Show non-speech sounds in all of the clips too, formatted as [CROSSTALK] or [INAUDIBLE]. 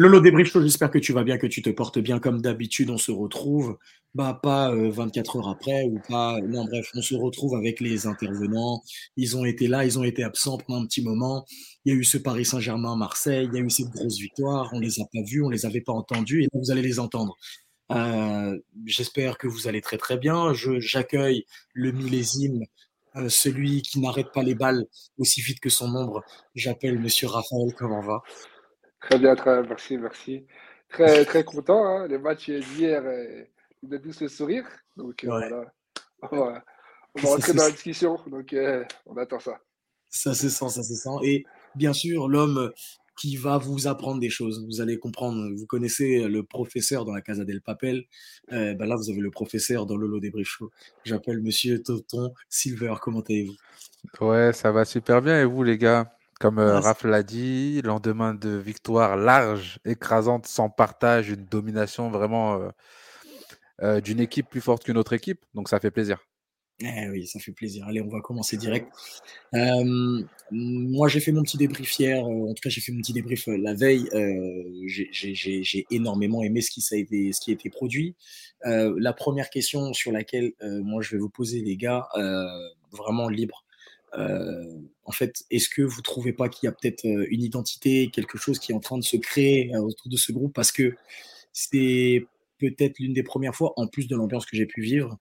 Lolo débrief, j'espère que tu vas bien, que tu te portes bien comme d'habitude. On se retrouve, bah pas 24 heures après ou pas. Non, bref, on se retrouve avec les intervenants. Ils ont été là, ils ont été absents pendant un petit moment. Il y a eu ce Paris Saint-Germain-Marseille, il y a eu cette grosse victoire. On les a pas vus, on les avait pas entendus et vous allez les entendre. J'espère que vous allez très très bien. J'accueille le millésime, celui qui n'arrête pas les balles aussi vite que son ombre. J'appelle Monsieur Raphaël. Comment va? Très bien, très bien, merci, merci. Très, très content. Hein. Les matchs d'hier, euh, ils ont tous le sourire. Donc euh, voilà. On va, rentrer dans la discussion. Donc euh, on attend ça. Ça se sent, ça se sent. Et bien sûr, l'homme qui va vous apprendre des choses. Vous allez comprendre. Vous connaissez le professeur dans la Casa del Papel. ben là, vous avez le professeur dans Lolo des Show. J'appelle Monsieur Toton Silver. Comment allez-vous? Ouais, ça va super bien. Et vous, les gars? Comme euh, Raph l'a dit, lendemain de victoire large, écrasante, sans partage, une domination vraiment euh, euh, d'une équipe plus forte qu'une autre équipe. Donc ça fait plaisir. Eh oui, ça fait plaisir. Allez, on va commencer direct. moi, j'ai fait mon petit débrief hier. en tout cas, j'ai fait mon petit débrief la veille. j'ai énormément aimé ce qui, a été, ce qui a été produit. la première question sur laquelle moi je vais vous poser, les gars, vraiment libre en fait, est-ce que vous trouvez pas qu'il y a peut-être euh, une identité, quelque chose qui est en train de se créer euh, autour de ce groupe? Parce que c'est peut-être l'une des premières fois, en plus de l'ambiance que j'ai pu vivre,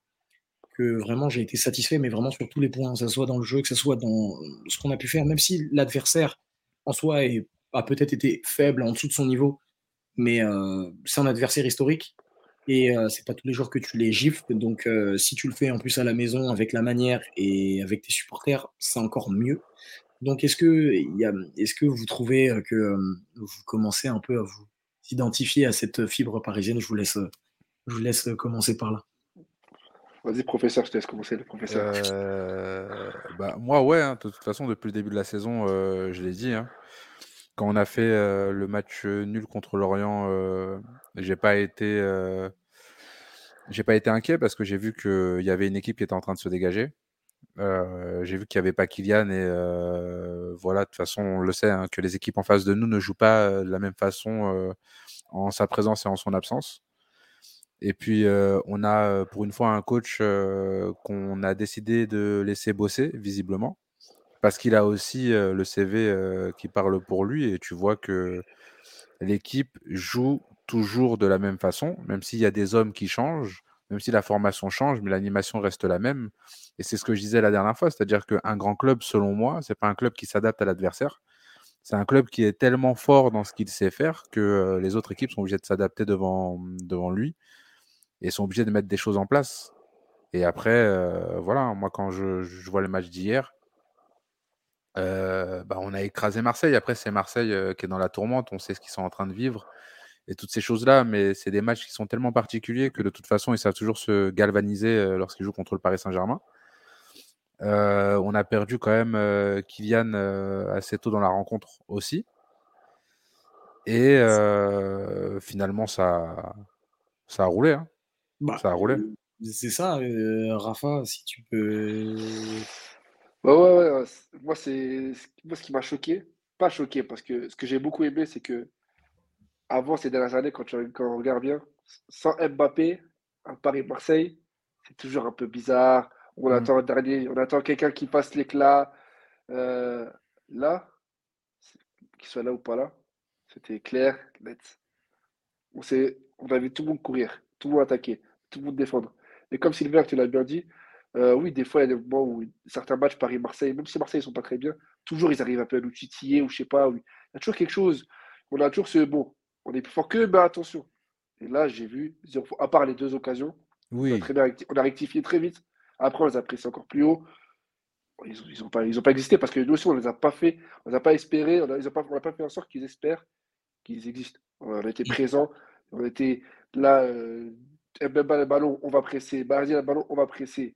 que vraiment j'ai été satisfait, mais vraiment sur tous les points, que ce soit dans le jeu, que ce soit dans ce qu'on a pu faire, même si l'adversaire en soi a peut-être été faible, en dessous de son niveau, mais c'est un adversaire historique. Et c'est pas tous les jours que tu les gifles. Donc, si tu le fais en plus à la maison avec la manière et avec tes supporters, c'est encore mieux. Donc, est-ce que, est que vous trouvez que vous commencez un peu à vous identifier à cette fibre parisienne? Je vous laisse, je vous laisse commencer par là. Vas-y, professeur, je te laisse commencer, le professeur. bah, moi, ouais, hein, de toute façon, depuis le début de la saison, je l'ai dit. Hein, quand on a fait le match nul contre l'Orient, j'ai pas été j'ai pas été inquiet parce que j'ai vu qu'il y avait une équipe qui était en train de se dégager. Euh, j'ai vu qu'il n'y avait pas Kylian et euh, voilà, de toute façon, on le sait, hein, que les équipes en face de nous ne jouent pas euh, de la même façon en sa présence et en son absence. Et puis, on a pour une fois un coach qu'on a décidé de laisser bosser, visiblement, parce qu'il a aussi le CV qui parle pour lui et tu vois que l'équipe joue toujours de la même façon, même s'il y a des hommes qui changent, même si la formation change, mais l'animation reste la même. Et c'est ce que je disais la dernière fois, c'est-à-dire qu'un grand club, selon moi, c'est pas un club qui s'adapte à l'adversaire. C'est un club qui est tellement fort dans ce qu'il sait faire que euh, les autres équipes sont obligées de s'adapter devant, devant lui et sont obligées de mettre des choses en place. Et après, euh, voilà, moi quand je, vois le match d'hier, euh, bah, on a écrasé Marseille. Après, c'est Marseille qui est dans la tourmente. On sait ce qu'ils sont en train de vivre et toutes ces choses-là, mais c'est des matchs qui sont tellement particuliers que de toute façon, ils savent toujours se galvaniser euh, lorsqu'ils jouent contre le Paris Saint-Germain. Euh, on a perdu quand même euh, Kylian assez tôt dans la rencontre aussi. Et finalement, ça, ça a roulé. Hein. Bah, ça a roulé. C'est ça, Rafa, si tu peux. Ouais, ouais, ouais. Moi, c'est moi ce qui m'a choqué. Pas choqué, parce que ce que j'ai beaucoup aimé, c'est que avant ces dernières années, quand, tu, on regarde bien, sans Mbappé, à Paris-Marseille, c'est toujours un peu bizarre. On mm. attend dernier, on attend quelqu'un qui passe l'éclat. Euh, là, qu'il soit là ou pas là, c'était clair, net. On, on a vu tout le monde courir, tout le monde attaquer, tout le monde défendre. Et comme Sylvain, tu l'as bien dit, euh, oui, des fois, il y a des moments où certains matchs Paris-Marseille, même si Marseille ne sont pas très bien, toujours ils arrivent un peu à nous titiller ou je sais pas. Oui. Il y a toujours quelque chose. On a toujours ce bon on est plus fort que, mais attention. Et là, j'ai vu, à part les deux occasions, oui. on, a très bien on a rectifié très vite. Après, on les a pressés encore plus haut. Ils n'ont ils ont pas, ils ont pas existé parce que nous aussi, on ne les a pas fait, on n'a pas espéré, on n'a pas, pas, fait en sorte qu'ils espèrent qu'ils existent. On a été présents, on était là, euh, le ballon, on va presser, Bardi le ballon, on va presser.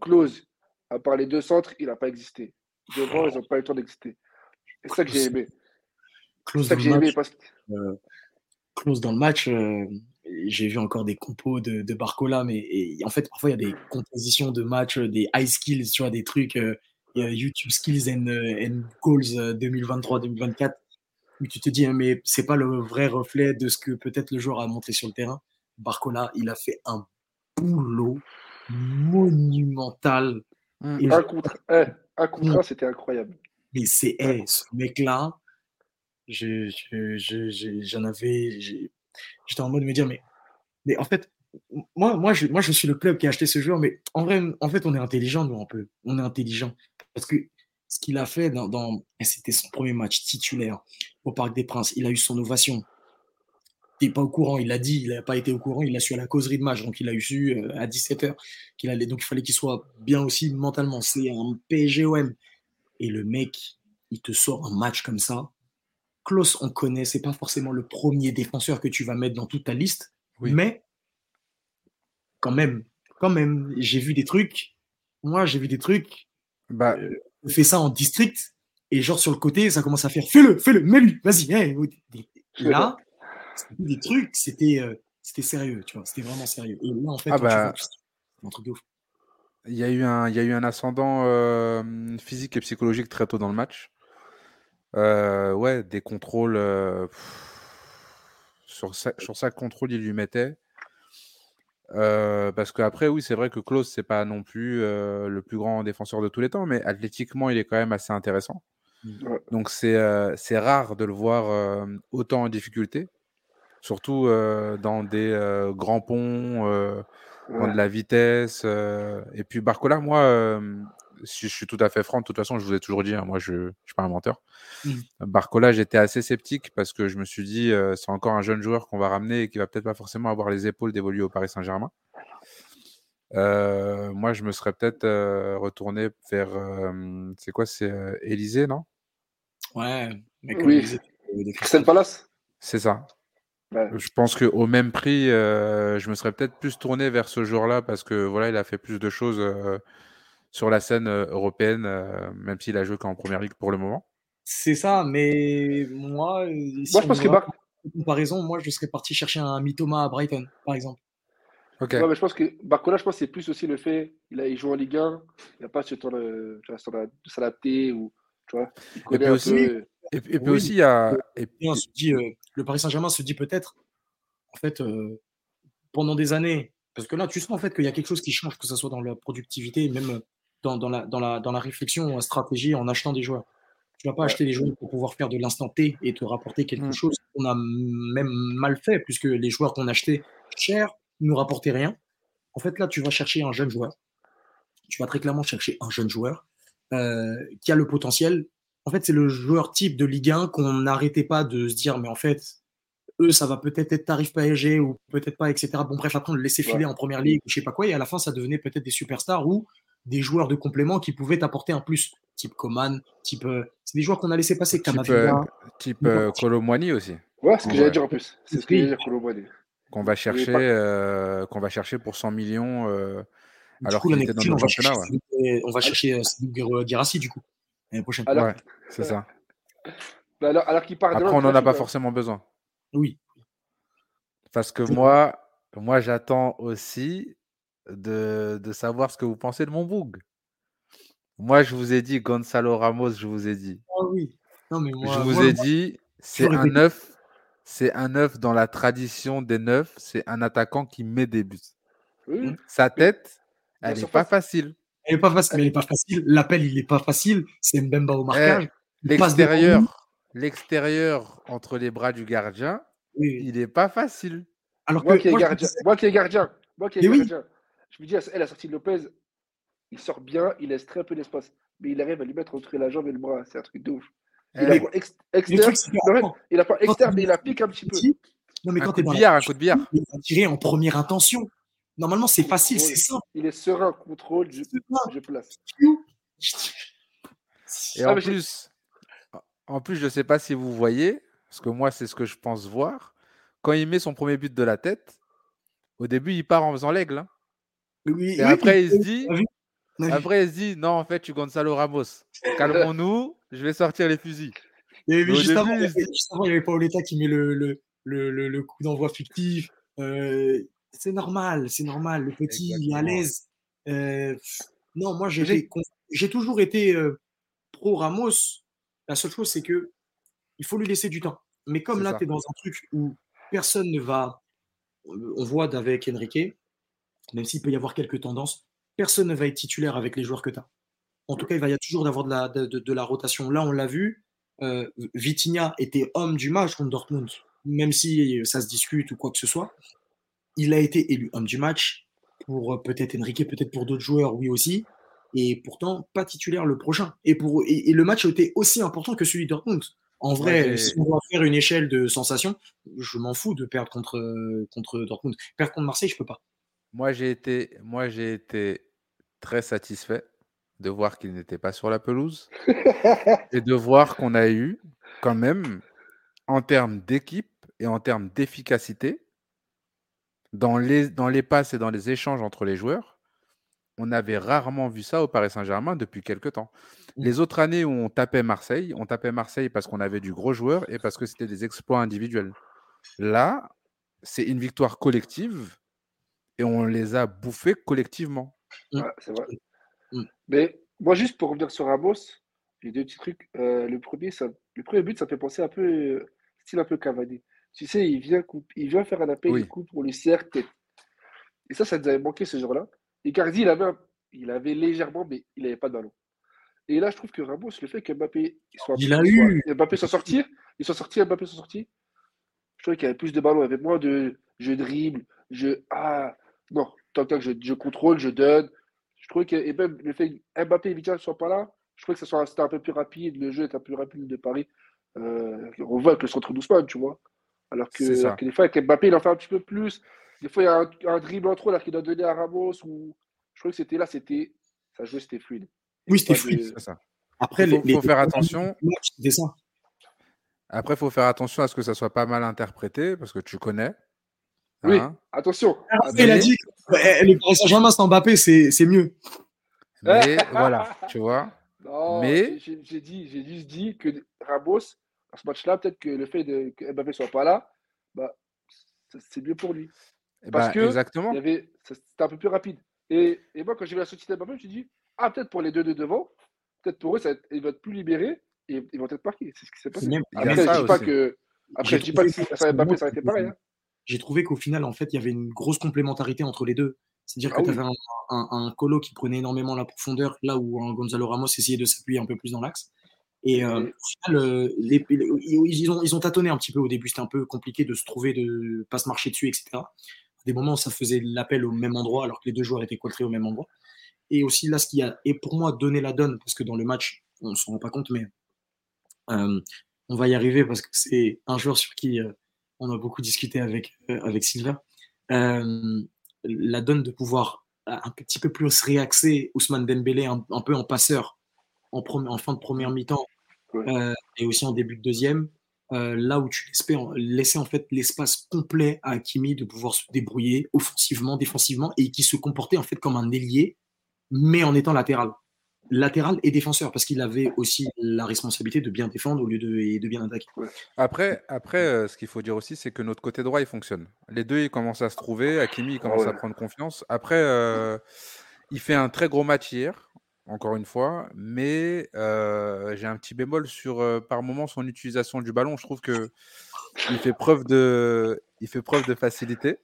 Close, à part les deux centres, il n'a pas existé. Devant, ils n'ont pas eu le temps d'exister. C'est ça que j'ai aimé. C'est ça que j'ai aimé parce que. Euh, close dans le match, euh, j'ai vu encore des compos de, de Barcola, mais en fait, parfois, il y a des compositions de match, des high skills, tu vois, des trucs, euh, YouTube skills and, and goals 2023-2024. où tu te dis, hein, mais c'est pas le vrai reflet de ce que peut-être le joueur a montré sur le terrain. Barcola, il a fait un boulot monumental. Mmh. un contre un, un contre un, c'était incroyable. Mais c'est, hey, ce mec-là, j'en je, avais, j'étais en mode de me dire, mais, mais en fait, moi, moi, je, moi, je suis le club qui a acheté ce joueur, mais en vrai, en fait, on est intelligent, nous, un peu. On est intelligent. Parce que ce qu'il a fait dans, c'était son premier match titulaire au Parc des Princes, il a eu son ovation. N'est pas au courant, il l'a dit, il n'a pas été au courant, il l'a su à la causerie de match, donc il a eu su euh, à 17h qu'il allait, donc il fallait qu'il soit bien aussi mentalement. C'est un PSGOM. Et le mec, il te sort un match comme ça. Klaus, on connaît, c'est pas forcément le premier défenseur que tu vas mettre dans toute ta liste, mais quand même, quand même, j'ai vu des trucs. Moi, j'ai vu des trucs. Bah, euh, fait ça en district et genre sur le côté, ça commence à faire fais-le, fais-le, mets-lui, vas-y. là, c'était des trucs, c'était euh, c'était sérieux, tu vois, c'était vraiment sérieux. Et là, en fait, ah bah, un truc de ouf. Il y, a eu un, il y a eu un ascendant euh, physique et psychologique très tôt dans le match. Euh, ouais, des contrôles. sur, sur chaque contrôle, il lui mettait. Euh, parce qu'après, oui, c'est vrai que Klaus, c'est pas non plus euh, le plus grand défenseur de tous les temps, mais athlétiquement, il est quand même assez intéressant. Mmh. Donc, c'est euh, c'est rare de le voir autant en difficulté, surtout dans des grands ponts, dans de la vitesse. et puis, Barcola, moi, si je suis tout à fait franc, de toute façon, je vous ai toujours dit, hein, moi, je ne suis pas un menteur. Mmh. Barcola, j'étais assez sceptique parce que je me suis dit, euh, c'est encore un jeune joueur qu'on va ramener et qui va peut-être pas forcément avoir les épaules d'évoluer au Paris Saint-Germain. Euh, moi, je me serais peut-être euh, retourné vers. c'est quoi C'est Élysée, non? Ouais, mais oui. Crystal Palace? C'est ça. Je pense qu'au même prix, je me serais peut-être plus tourné vers ce joueur-là parce que voilà, il a fait plus de choses sur la scène européenne, même s'il a joué qu'en première ligue pour le moment. C'est ça, mais moi, moi je pense que Bar... comparaison, moi je serais parti chercher un Mitoma à Brighton, par exemple. Ok. mais je pense que Barcola, je pense c'est plus aussi le fait, il, a, il joue en Ligue 1, il n'a pas ce temps de, de s'adapter ou tu vois. Il connaît et puis aussi, et, puis aussi il y a. Et puis... se dit, le Paris Saint-Germain se dit peut-être, en fait, pendant des années, parce que là, tu sens en fait qu'il y a quelque chose qui change, que ce soit dans la productivité, même dans, la, dans, la, dans la réflexion, la stratégie, en achetant des joueurs. Tu ne vas pas acheter des joueurs pour pouvoir faire de l'instant T et te rapporter quelque mm. chose qu'on a même mal fait, puisque les joueurs qu'on achetait cher ne nous rapportaient rien. En fait, là, tu vas chercher un jeune joueur. Tu vas très clairement chercher un jeune joueur euh, qui a le potentiel. En fait, c'est le joueur type de Ligue 1 qu'on n'arrêtait pas de se dire, mais en fait, eux, ça va peut-être être tarif PSG ou peut-être pas, etc. Bon, bref, après, on le laissait filer en première ligue, je sais pas quoi, et à la fin, ça devenait peut-être des superstars ou des joueurs de complément qui pouvaient apporter un plus, type Coman, type. Euh, c'est des joueurs qu'on a laissé passer, type, euh, type euh, aussi. Ouais, ce que j'allais dire en plus. C'est ce que j'allais dire, Colomwani. Qu'on va, chercher, euh, qu'on va chercher pour 100 millions. alors qu'il était dans le championnat. On va chercher Girassi, du coup, l'année prochaine. ouais, c'est ça. Alors, alors qu'il part Après, on n'en a pas forcément besoin. Oui. Parce que moi, moi j'attends aussi de, de, savoir ce que vous pensez de mon boug. Moi, je vous ai dit, Gonzalo Ramos, je vous ai dit. Ah oui. Non, mais moi, je vous ai dit, c'est un neuf. C'est un neuf dans la tradition des neufs. C'est un attaquant qui met des buts. Sa tête, elle n'est pas facile. Elle n'est pas facile. Elle est pas facile. L'appel, il n'est pas facile. C'est Mbemba au marquage. Eh, l'extérieur, l'extérieur entre les bras du gardien, il n'est pas facile. Alors moi, qui est gardien, moi qui est gardien, moi qui est gardien, je me dis, elle a sorti Lopez, il sort bien, il laisse très peu d'espace, mais il arrive à lui mettre entre la jambe et le bras. C'est un truc de ouf. Il a pas externe, il a pas externe, mais il a piqué un petit peu. Non, mais un quand coup de billard, un coup de billard. Il va tirer en première intention. Normalement, c'est facile, c'est simple. Il est serein, contrôle, je, je place. Et ah, en plus, en plus, je ne sais pas si vous voyez, parce que moi, c'est ce que je pense voir. Quand il met son premier but de la tête, au début, il part en faisant l'aigle. Hein. Et après, il se dit, après, il se dit, non, en fait, tu Gonzalo Ramos. Calmons-nous, je vais sortir les fusils. Et juste, avant, il y avait Paoletta qui met le, le, le, le coup d'envoi fictif. Euh, c'est normal, c'est normal. Le petit, il est à l'aise. Euh, non, moi, j'ai toujours été euh, pro Ramos. La seule chose, c'est que il faut lui laisser du temps. Mais comme là, tu es dans un truc où personne ne va. On voit d'avec Enrique, même s'il peut y avoir quelques tendances, personne ne va être titulaire avec les joueurs que tu as. En tout cas, il va y avoir toujours d'avoir de la, de, la rotation. Là, on l'a vu, euh, Vitinha était homme du match contre Dortmund, même si ça se discute ou quoi que ce soit. Il a été élu homme du match pour euh, peut-être Enrique, peut-être pour d'autres joueurs, oui aussi. Et pourtant, pas titulaire le prochain. Et, pour, et, le match a été aussi important que celui de Dortmund. En vrai, si on doit faire une échelle de sensations, je m'en fous de perdre contre, contre Dortmund. Perdre contre Marseille, je peux pas. Moi, j'ai été, moi, j'ai été très satisfait de voir qu'il n'était pas sur la pelouse [LAUGHS] et de voir qu'on a eu quand même, en termes d'équipe et en termes d'efficacité, dans les, dans les passes et dans les échanges entre les joueurs, on avait rarement vu ça au Paris Saint-Germain depuis quelques temps. Mmh. Les autres années où on tapait Marseille, on tapait Marseille parce qu'on avait du gros joueur et parce que c'était des exploits individuels. Là, c'est une victoire collective et on les a bouffés collectivement. Mmh. c'est vrai. Mmh. Mais moi, juste pour revenir sur Ramos, j'ai deux petits trucs. Euh, le, premier, ça, le premier but, ça fait penser un peu, euh, style un peu Cavani. Tu sais, il vient, il vient faire un appel, oui. il coupe pour le cercle. Et ça, ça nous avait manqué ce jour-là. Et Cardi, il avait, il avait légèrement, mais il n'avait pas de ballon. Et là, je trouve que Ramos, le fait que Mbappé soit, il a eu. Mbappé soit sorti, il soit sorti, Mbappé soit sorti, je trouvais qu'il y avait plus de ballons, il y avait moins de je dribble, je. Ah, non, tant que je, je contrôle, je donne. Je trouvais que, et même le fait que Mbappé et Vitinha ne soient pas là, je trouvais que ça soit, c'était un peu plus rapide, le jeu était un peu plus rapide de Paris. Euh, on voit que le centre doucement, tu vois. Alors que, alors que, des fois, avec Mbappé, il en fait un petit peu plus. Des fois, il y a un, un dribble en trop là qu'il doit donner à Ramos. Ou... Je trouvais que c'était là, c'était. Ça jouait, c'était fluide. Oui, c'était fluide. C'est ça. Après, il faut, faire attention. Après, il faut faire attention à ce que ça soit pas mal interprété, parce que tu connais. Oui, hein. attention. il a dit que eh, le Paris Saint-Germain sans Mbappé, c'est mieux. Mais [LAUGHS] voilà, tu vois. Non, mais j'ai dit, j'ai juste dit que Ramos, à ce match-là, peut-être que le fait de, que Mbappé soit pas là, bah, c'est mieux pour lui. Eh parce bah, que exactement. c'était un peu plus rapide. Et, et moi, quand j'ai vu la sortie de Mbappé, je me suis dit, ah, peut-être pour les deux de devant, peut-être pour eux, ça, ils vont être plus libérés et ils vont être marqués. C'est ce qui s'est passé. Après, je ne dis pas que, après, je dis pas que si ça Mbappé, ça aurait été pareil. Hein. J'ai trouvé qu'au final, en fait, il y avait une grosse complémentarité entre les deux. C'est-à-dire ah que tu avais un, un, colo qui prenait énormément la profondeur, là où un Gonzalo Ramos essayait de s'appuyer un peu plus dans l'axe. Et euh, au final, euh, les, ils, ont, ils ont tâtonné un petit peu au début. C'était un peu compliqué de se trouver, de pas se marcher dessus, etc. À des moments, ça faisait l'appel au même endroit, alors que les deux joueurs étaient coltrés au même endroit. Et aussi là, ce qui a, et pour moi, donné la donne, parce que dans le match, on ne s'en rend pas compte, mais euh, on va y arriver parce que c'est un joueur sur qui on a beaucoup discuté avec, euh, avec Silva. la donne de pouvoir un petit peu plus réaxer Ousmane Dembélé un, un peu en passeur en, en fin de première mi-temps et aussi en début de deuxième. là où tu laissais en fait l'espace complet à Hakimi de pouvoir se débrouiller offensivement, défensivement et qui se comportait en fait comme un ailier mais en étant latéral. Latéral et défenseur, parce qu'il avait aussi la responsabilité de bien défendre au lieu de, de bien attaquer. Après, après euh, ce qu'il faut dire aussi, c'est que notre côté droit, il fonctionne. Les deux, ils commencent à se trouver. Hakimi, il commence à prendre confiance. Après, euh, il fait un très gros match hier, encore une fois, mais euh, j'ai un petit bémol sur, par moment, son utilisation du ballon. Je trouve que il fait preuve de, il fait preuve de facilité.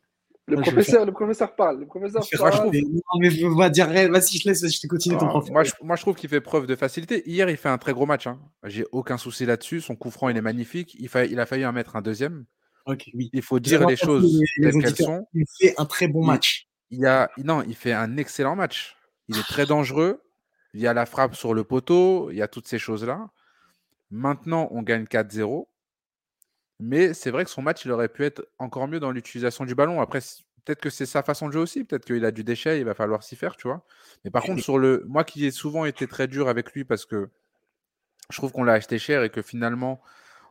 Le, professeur, le professeur parle. Le professeur parle. Non, mais va dire, vas-y, je laisse, je te continue ton professeur. Moi je, moi, je trouve qu'il fait preuve de facilité. Hier, il fait un très gros match. Hein. J'ai aucun souci là-dessus. Son coup franc, il est magnifique. Il, fa... il a failli en mettre un deuxième. oui. Il faut dire les choses telles qu'elles sont. Il fait un très bon match. Il, a... Non, il fait un excellent match. Il est très dangereux. Il y a la frappe sur le poteau. Il y a toutes ces choses-là. Maintenant, on gagne 4-0. Mais c'est vrai que son match, il aurait pu être encore mieux dans l'utilisation du ballon. Après, peut-être que c'est sa façon de jouer aussi. Peut-être qu'il a du déchet, il va falloir s'y faire, tu vois. Mais par contre, sur le, moi qui ai souvent été très dur avec lui parce que je trouve qu'on l'a acheté cher et que finalement,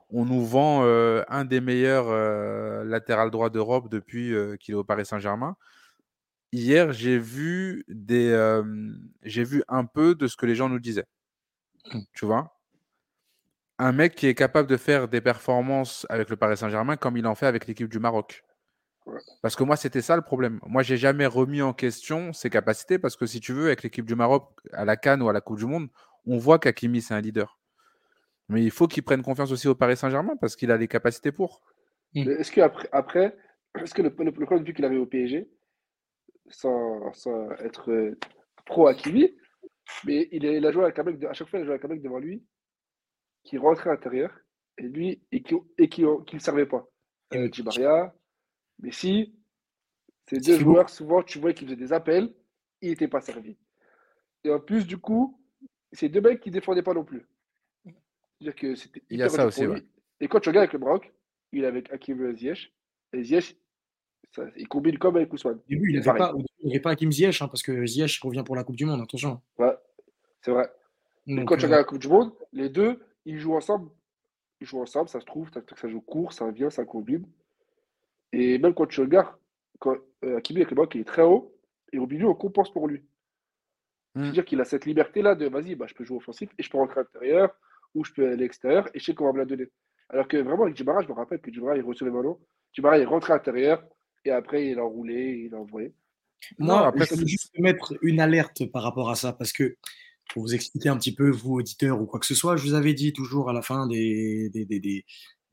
on nous vend euh, un des meilleurs euh, latéral droit d'Europe depuis euh, qu'il est au Paris Saint-Germain. Hier, j'ai vu des, j'ai vu un peu de ce que les gens nous disaient. Mmh. Tu vois? Un mec qui est capable de faire des performances avec le Paris Saint-Germain comme il en fait avec l'équipe du Maroc. Parce que moi, c'était ça le problème. Moi, j'ai jamais remis en question ses capacités parce que si tu veux, avec l'équipe du Maroc à la Cannes ou à la Coupe du Monde, on voit qu'Akimi, c'est un leader. Mais il faut qu'il prenne confiance aussi au Paris Saint-Germain parce qu'il a les capacités pour. Mm. Est-ce qu'après, après, est-ce que le, le, problème, vu qu'il avait au PSG, sans, sans être euh, pro Hakimi, mais il, a, il a joué avec un mec, de, à chaque fois, il a joué avec un mec devant lui qui rentrait à l'intérieur et lui, et qui ne et qui, qui servait pas. Euh, Messi, ces deux joueurs, souvent, tu vois qu'ils faisaient des appels, ils n'étaient pas servis. Et en plus, du coup, c'est deux mecs qui ne défendaient pas non plus. C'est-à-dire que c'était Il y a ça aussi, ouais. Et quand tu regardes avec le Maroc, il est avec Hakim Ziyech, et Ziyech, ça, il combine comme avec Ousmane. Au début, il n'avait pas, pas Hakim Ziyech, hein, parce que Ziyech revient pour la Coupe du Monde, attention. Ouais, c'est vrai. Donc, quand tu euh, regardes la Coupe du Monde, les deux, ils jouent ensemble. Ils jouent ensemble, ça se trouve, ça joue court, ça vient, ça combine. Et même quand tu regardes, quand euh, Hakimi avec le Maroc, il est très haut, et au milieu, on compense pour lui. Hmm. C'est-à-dire qu'il a cette liberté-là de vas-y, bah, je peux jouer offensif et je peux rentrer à l'intérieur ou je peux aller à l'extérieur et je sais qu'on va me la donner. Alors que vraiment, avec Djibara, je me rappelle que Djibara, il recevait le ballon. Djibara, il rentrait à l'intérieur et après, il a roulé, il a envoyé. Moi, après, je veux juste mettre une alerte par rapport à ça parce que pour vous expliquer un petit peu, vous, auditeurs ou quoi que ce soit, je vous avais dit toujours à la fin des, des, des,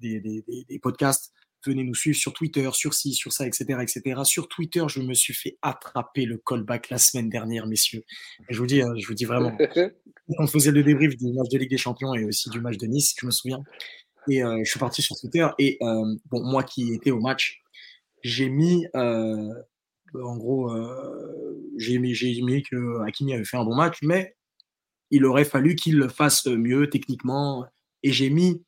des, des podcasts venez nous suivre sur Twitter, sur ci, sur ça, etc., etc. Sur Twitter, je me suis fait attraper le callback la semaine dernière, messieurs. Et je vous dis, hein, je vous dis vraiment, [LAUGHS] on faisait le débrief du match de Ligue des Champions et aussi du match de Nice, je me souviens. Et euh, je suis parti sur Twitter et euh, bon, moi qui étais au match, j'ai mis, euh, en gros, j'ai mis, j'ai mis que Hakimi avait fait un bon match, mais il aurait fallu qu'il le fasse mieux techniquement. Et j'ai mis,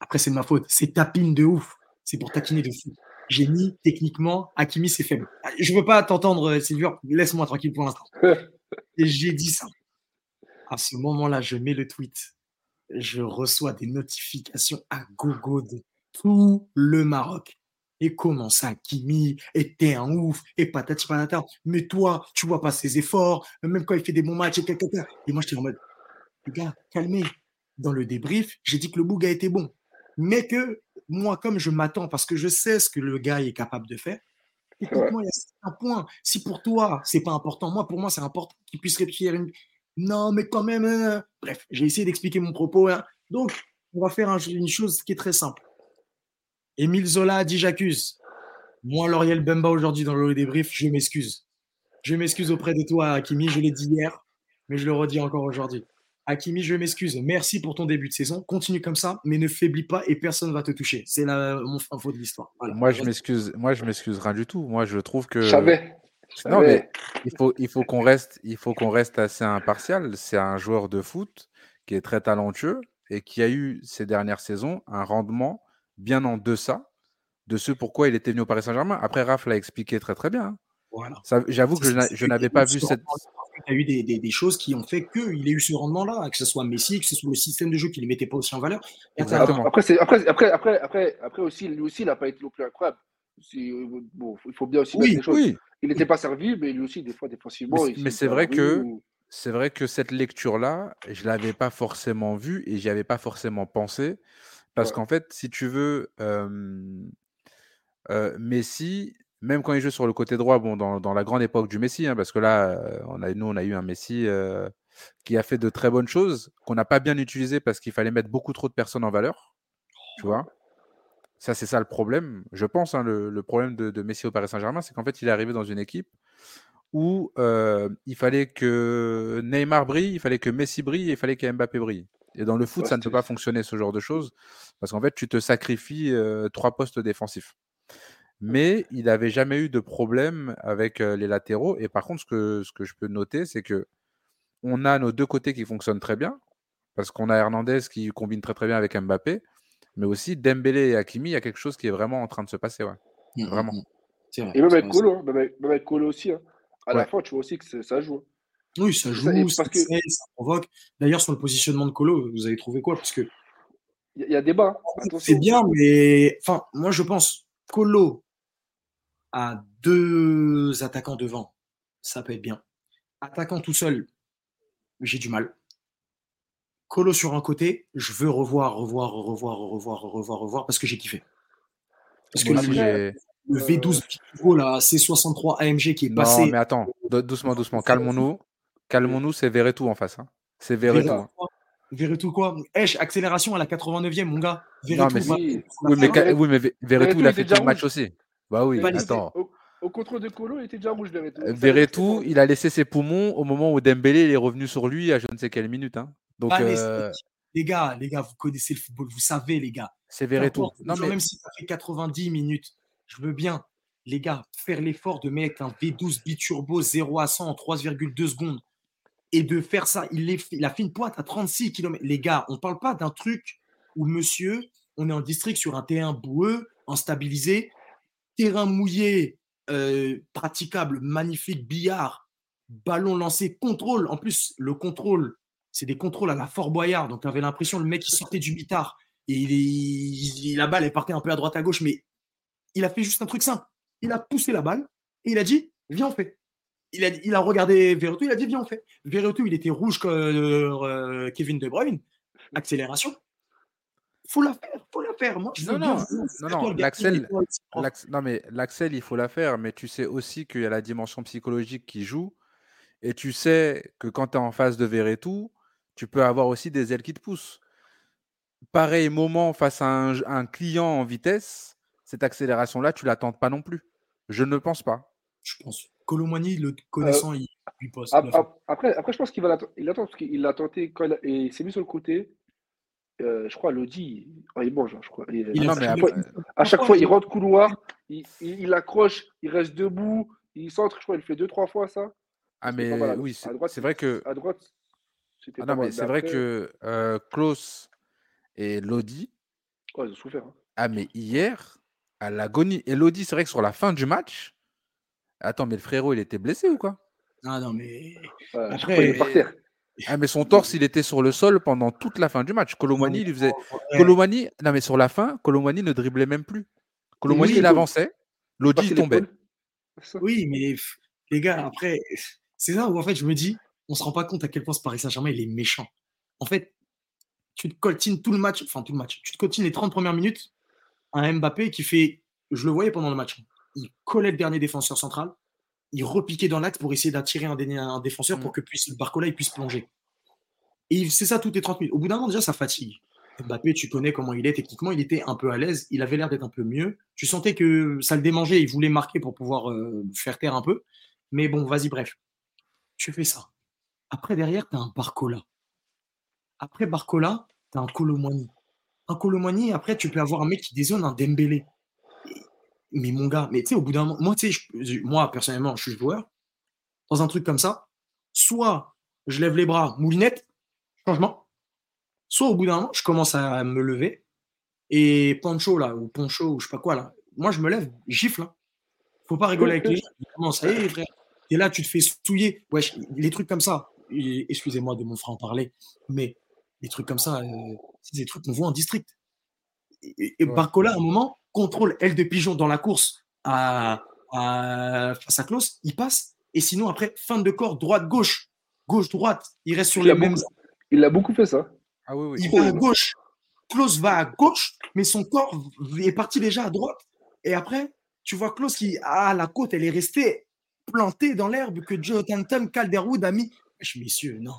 après c'est de ma faute, c'est tapine de ouf c'est pour taquiner dessus. J'ai mis techniquement, Hakimi, c'est faible. Je ne veux pas t'entendre, Sylvia, laisse-moi tranquille pour l'instant. [LAUGHS] Et j'ai dit ça. À ce moment-là, je mets le tweet. Je reçois des notifications à gogo de tout le Maroc. Et comment ça, Hakimi était un ouf, et patati patata. Mais toi, tu vois pas ses efforts, même quand il fait des bons matchs, et, et moi, j'étais en mode, les gars, calmez. Dans le débrief, j'ai dit que le Bouga était bon mais que moi, comme je m'attends, parce que je sais ce que le gars est capable de faire, moi il y a un point. Si pour toi, c'est pas important, moi, pour moi, c'est important qu'il puisse réussir une. Non, mais quand même. Hein. Bref, j'ai essayé d'expliquer mon propos. Hein. Donc, on va faire une chose qui est très simple. Émile Zola a dit j'accuse. Moi, Lauriel Bemba, aujourd'hui, dans le débrief, je m'excuse. Je m'excuse auprès de toi, Hakimi. Je l'ai dit hier, mais je le redis encore aujourd'hui. Hakimi, je m'excuse. Merci pour ton début de saison. Continue comme ça, mais ne faiblis pas et personne ne va te toucher. C'est la mon info de l'histoire. Moi, je m'excuse. Moi, je m'excuse rien du tout. Moi, je trouve que. Jamais. Non, mais il faut, il faut qu'on reste, il faut qu'on reste assez impartial. C'est un joueur de foot qui est très talentueux et qui a eu ces dernières saisons un rendement bien en deçà de ce pourquoi il était venu au Paris Saint-Germain. Après, Raph l'a expliqué très très bien. Hein. Voilà. J'avoue que je n'avais pas vu cette il y a eu des, des, des, choses qui ont fait qu'il ait eu ce rendement-là, que ce soit Messi, que ce soit le système de jeu qui ne mettait pas aussi en valeur. Exactement. Après, après, après, après, après, après aussi, lui aussi, il n'a pas été le plus incroyable. Bon, il faut bien aussi oui, des choses. Oui. Il n'était pas servi, mais lui aussi, des fois, défensivement. Mais, mais c'est vrai que. C'est vrai que cette lecture-là, je ne l'avais pas forcément vue et j'y avais pas forcément pensé. Parce ouais. qu'en fait, si tu veux, euh, euh, Messi, même quand il joue sur le côté droit, bon, dans, dans la grande époque du Messi, hein, parce que là, on a, nous, on a eu un Messi euh, qui a fait de très bonnes choses, qu'on n'a pas bien utilisé parce qu'il fallait mettre beaucoup trop de personnes en valeur. Tu vois? Ça, c'est ça le problème, je pense. Hein, le, le, problème de, de, Messi au Paris Saint-Germain, c'est qu'en fait, il est arrivé dans une équipe où il fallait que Neymar brille, il fallait que Messi brille, et il fallait que Mbappé brille. Et dans le foot, ouais, ça ne peut pas fonctionner ce genre de choses parce qu'en fait, tu te sacrifies euh, trois postes défensifs mais il n'avait jamais eu de problème avec les latéraux. Et par contre, ce que, ce que je peux noter, c'est que on a nos deux côtés qui fonctionnent très bien, parce qu'on a Hernandez qui combine très très bien avec Mbappé, mais aussi Dembélé et Hakimi, il y a quelque chose qui est vraiment en train de se passer. Ouais. Mmh, vraiment. Vrai, et même avec Colo, hein, même, avec Colo aussi. Hein. À ouais. la fin, tu vois aussi que ça joue. Hein. Oui, ça joue, ça, parce que... ça provoque. D'ailleurs, sur le positionnement de Colo, vous avez trouvé quoi? Parce que il y, a débat. C'est bien, mais enfin, moi je pense Colo à deux attaquants devant, ça peut être bien. Attaquant tout seul, j'ai du mal. Colo sur un côté, je veux revoir, revoir, revoir, revoir, revoir, revoir, parce que j'ai kiffé. Parce que le, le V12 Pico, la C63 AMG qui est passé. Non, mais attends, doucement, doucement, calmons-nous. Calmons-nous, c'est Verretou en face. Hein. C'est Verretou. Hein. Verretou quoi? Esh, accélération à la 89e, mon gars. Non, Verretou, mais va- si. Oui. Oui, mais, oui, mais Ve- Verretou, il a fait tout déjà le match aussi. Bah oui, attends. Au, au contrôle de Colo, il était déjà rouge, Verretou. Verretou, il a laissé ses poumons au moment où Dembélé est revenu sur lui à je ne sais quelle minute. hein. Donc, euh. Les gars, les gars, vous connaissez le football, vous savez, les gars. c'est Verretou. Non, mais Même si ça fait 90 minutes, je veux bien, les gars, faire l'effort de mettre un V12 biturbo 0 à 100 en 3,2 secondes et de faire ça. Il, est- il a fait une pointe à 36 km. Les gars, on ne parle pas d'un truc où monsieur, on est en district sur un terrain boueux, instabilisé, terrain mouillé, euh, praticable, magnifique, billard, ballon lancé, contrôle. En plus, le contrôle, c'est des contrôles à la Fort Boyard. Donc, tu avais l'impression le mec, il sortait du mitard et il- la balle, elle partait un peu à droite, à gauche, mais il a fait juste un truc simple. Il a poussé la balle et il a dit, viens, on fait. Il a, il a regardé Verretou, il a dit, viens, on fait. Verretou, il était rouge comme euh, Kevin De Bruyne. Accélération. Faut la faire, faut la faire. Moi, je Non, non, non, non, le l'Axel- Non, mais l'Axel, il faut la faire, mais tu sais aussi qu'il y a la dimension psychologique qui joue. Et tu sais que quand tu es en face de Verretou, tu peux avoir aussi des ailes qui te poussent. Pareil moment face à un, un client en vitesse, cette accélération-là, tu la tentes pas non plus. Je ne pense pas. Je pense. Colomani, le connaissant, il lui ap- Après, après, je pense qu'il va l'attendre. Il attend parce qu'il l'a tenté quand il, a- et il s'est mis sur le côté. Euh, je crois, Lodi, oh, il mange, hein, je crois. Il- Il Non, a mais fait- après- à chaque fois, il- rentre couloir, il, il, il accroche, il reste debout, il centre. Je crois, il fait deux, trois fois ça. Ah, mais mal. Oui, à c'est droite, c'est vrai que. À droite, c'était Ah non, mais c'est vrai que euh, Klaus et Lodi, ouais, ils ont souffert. hein. ah, mais hier, à l'agonie, et Lodi, c'est vrai que sur la fin du match, attends, mais le frérot, il était blessé ou quoi? Ah non, mais. Après, il est par terre. Ah, mais son torse, il était sur le sol pendant toute la fin du match. Colomani, il lui faisait. Colomani, non, mais sur la fin, Colomani ne driblait même plus. Colomani, Oui, il avançait, Lodi, il tombait. Oui, mais les gars, après, c'est là où en fait je me dis, on se rend pas compte à quel point ce Paris Saint-Germain il est méchant. En fait, tu te coltines tout le match, enfin tout le match, tu te coltines les 30 premières minutes à un Mbappé qui fait, je le voyais pendant le match, il collait le dernier défenseur central, il repiquait dans l'axe pour essayer d'attirer un, dé- un défenseur pour que puisse, Barcola il puisse plonger. Et il- c'est ça toutes les 30 minutes. Au bout d'un moment, déjà, ça fatigue. Mbappé, tu connais comment il est techniquement, il était un peu à l'aise, il avait l'air d'être un peu mieux. Tu sentais que ça le démangeait, il voulait marquer pour pouvoir euh, faire taire un peu. Mais bon, vas-y, bref. Tu fais ça. Après, derrière, tu as un Barcola. Après Barcola, tu as un Colomani. Un Colomani, après, tu peux avoir un mec qui dézone un Dembélé. Mais mon gars, mais tu sais, au bout d'un moment, moi, tu sais, moi, personnellement, je suis joueur. Dans un truc comme ça, soit je lève les bras, moulinette, changement. Soit au bout d'un moment, je commence à me lever et Pancho, là, ou Poncho, ou je sais pas quoi, là, moi, je me lève, gifle. Hein. Faut pas rigoler avec les gens. Comment ça y est, frère Et là, tu te fais souiller. Wesh, les trucs comme ça, excusez-moi de mon frère en parler, mais les trucs comme ça, euh, c'est des trucs qu'on voit en district. Et, et Ouais. Barcola, à un moment, contrôle aile de pigeon dans la course à, à, face à Klaus, il passe. Et sinon, après, fin de corps, droite-gauche, gauche-droite, il reste sur Il les mêmes. beaucoup- Il a beaucoup fait ça. Ah oui, oui. Il va à hein. gauche. Klaus va à gauche, mais son corps est parti déjà à droite. Et après, tu vois Klaus qui, ah, la côte, elle est restée plantée dans l'herbe que Jonathan Calderwood a mis. Wesh, Messieurs, non.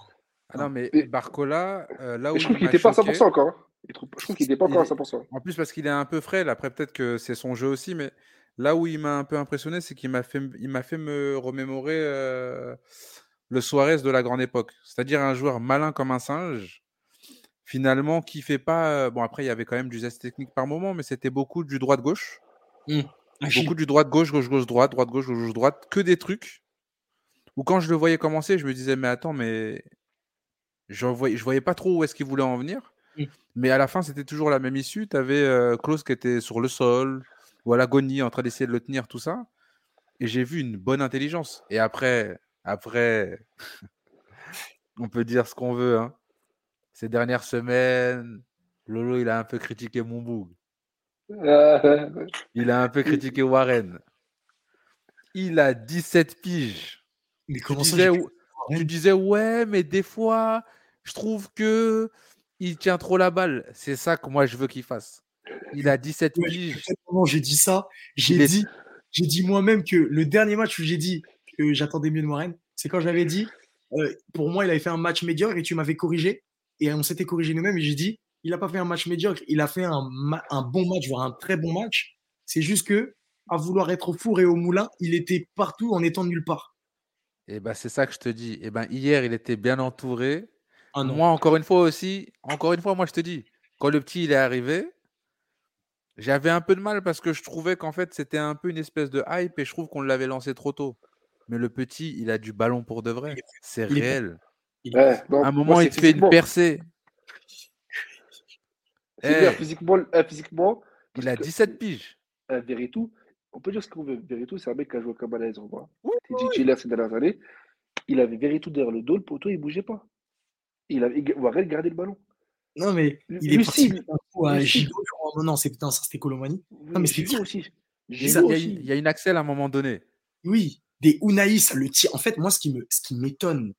Ah non, mais Barcola, euh, là où je trouve il qu'il n'était pas à choqué- 100% encore. Il trouve- Je trouve qu'il n'était pas encore à Il- 100%. En plus, parce qu'il est un peu frêle. Après, peut-être que c'est son jeu aussi. Mais là où il m'a un peu impressionné, c'est qu'il m'a fait, il m'a fait me remémorer euh, le Suarez de la grande époque. C'est-à-dire un joueur malin comme un singe. Finalement, qui fait pas. euh, Bon, après, il y avait quand même du geste technique par moment, mais c'était beaucoup du droite-gauche. Agile. Beaucoup du droite-gauche, gauche-gauche, droite, droite-gauche, gauche, droite. Que des trucs où quand je le voyais commencer, je me disais, mais attends, mais. Je voyais, je voyais pas trop où est-ce qu'il voulait en venir. Mm. Mais à la fin, c'était toujours la même issue. Tu avais euh, Klaus qui était sur le sol ou à l'agonie en train d'essayer de le tenir, tout ça. Et j'ai vu une bonne intelligence. Et après, après, [LAUGHS] on peut dire ce qu'on veut. Hein. Ces dernières semaines, Lolo, il a un peu critiqué Moumboug. Euh, [LAUGHS] Il a un peu critiqué Warren. Il a 17 piges. Mais ça tu disais, ouais, mais des fois, je trouve que il tient trop la balle. C'est ça que moi, je veux qu'il fasse. Il a 17 Ouais, piges. j'ai dit ça J'ai est- dit, j'ai dit moi-même que le dernier match où j'ai dit que j'attendais mieux de Moren, c'est quand j'avais dit, euh, pour moi, il avait fait un match médiocre et tu m'avais corrigé. et on s'était corrigé nous-mêmes et j'ai dit, il n'a pas fait un match médiocre, il a fait un, un bon match, voire un très bon match. C'est juste que, à vouloir être au four et au moulin, il était partout en étant nulle part. Et ben c'est ça que je te dis. Et ben hier, il était bien entouré. Ah non. Moi, encore une fois aussi, encore une fois, moi je te dis, quand le petit il est arrivé, j'avais un peu de mal parce que je trouvais qu'en fait c'était un peu une espèce de hype et je trouve qu'on l'avait lancé trop tôt. Mais le petit, il a du ballon pour de vrai. C'est Il est réel. Il est- Ouais, non, À un moment, il te fait une percée. Eh, physiquement, euh, physiquement, il a parce que- 17 piges. euh, Veritou, on peut dire ce qu'on veut. Veritou, c'est un mec qui a joué comme à l'aise, C'était titulaire ces dernières années. Il avait Veritou derrière le dos, le poteau, il bougeait pas. Il avait il- le ballon. Non, mais il est Lucide. parti mettre un coup à. Non, non, c'est putain, ça c'était Colomani. Non, mais c'est aussi. Il y, a, a une- a Axel à un moment donné. Oui, des Unai, ça le tire. En fait, moi, ce qui me, ce qui m'étonne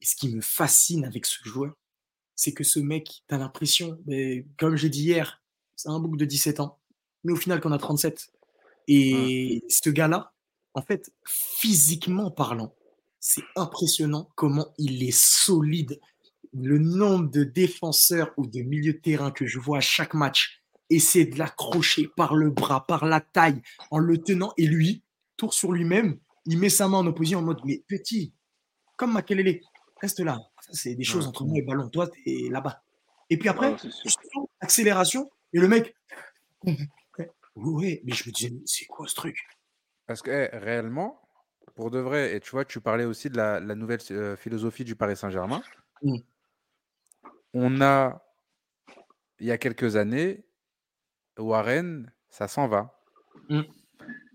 et ce qui me fascine avec ce joueur, c'est que ce mec, t'as l'impression, mais comme j'ai dit hier, c'est un bouc de 17 ans, mais au final, qu'on a 37. Et ce gars-là, en fait, physiquement parlant, c'est impressionnant comment il est solide. Le nombre de défenseurs ou de milieux de terrain que je vois à chaque match essayer de l'accrocher par le bras, par la taille, en le tenant, et lui, tour sur lui-même, il met sa main en opposition en mode Mais petit, comme Makelele, reste là. Ça, c'est des choses Ouais. entre moi et le ballon. Toi, t'es là-bas. Et puis après, accélération, et le mec, [LAUGHS] ouais, mais je me disais, c'est quoi ce truc? Parce que eh, réellement, pour de vrai, et tu vois, tu parlais aussi de la, la nouvelle euh, philosophie du Paris Saint-Germain. Mm. On a, il y a quelques années, Warren, ça s'en va. Mm.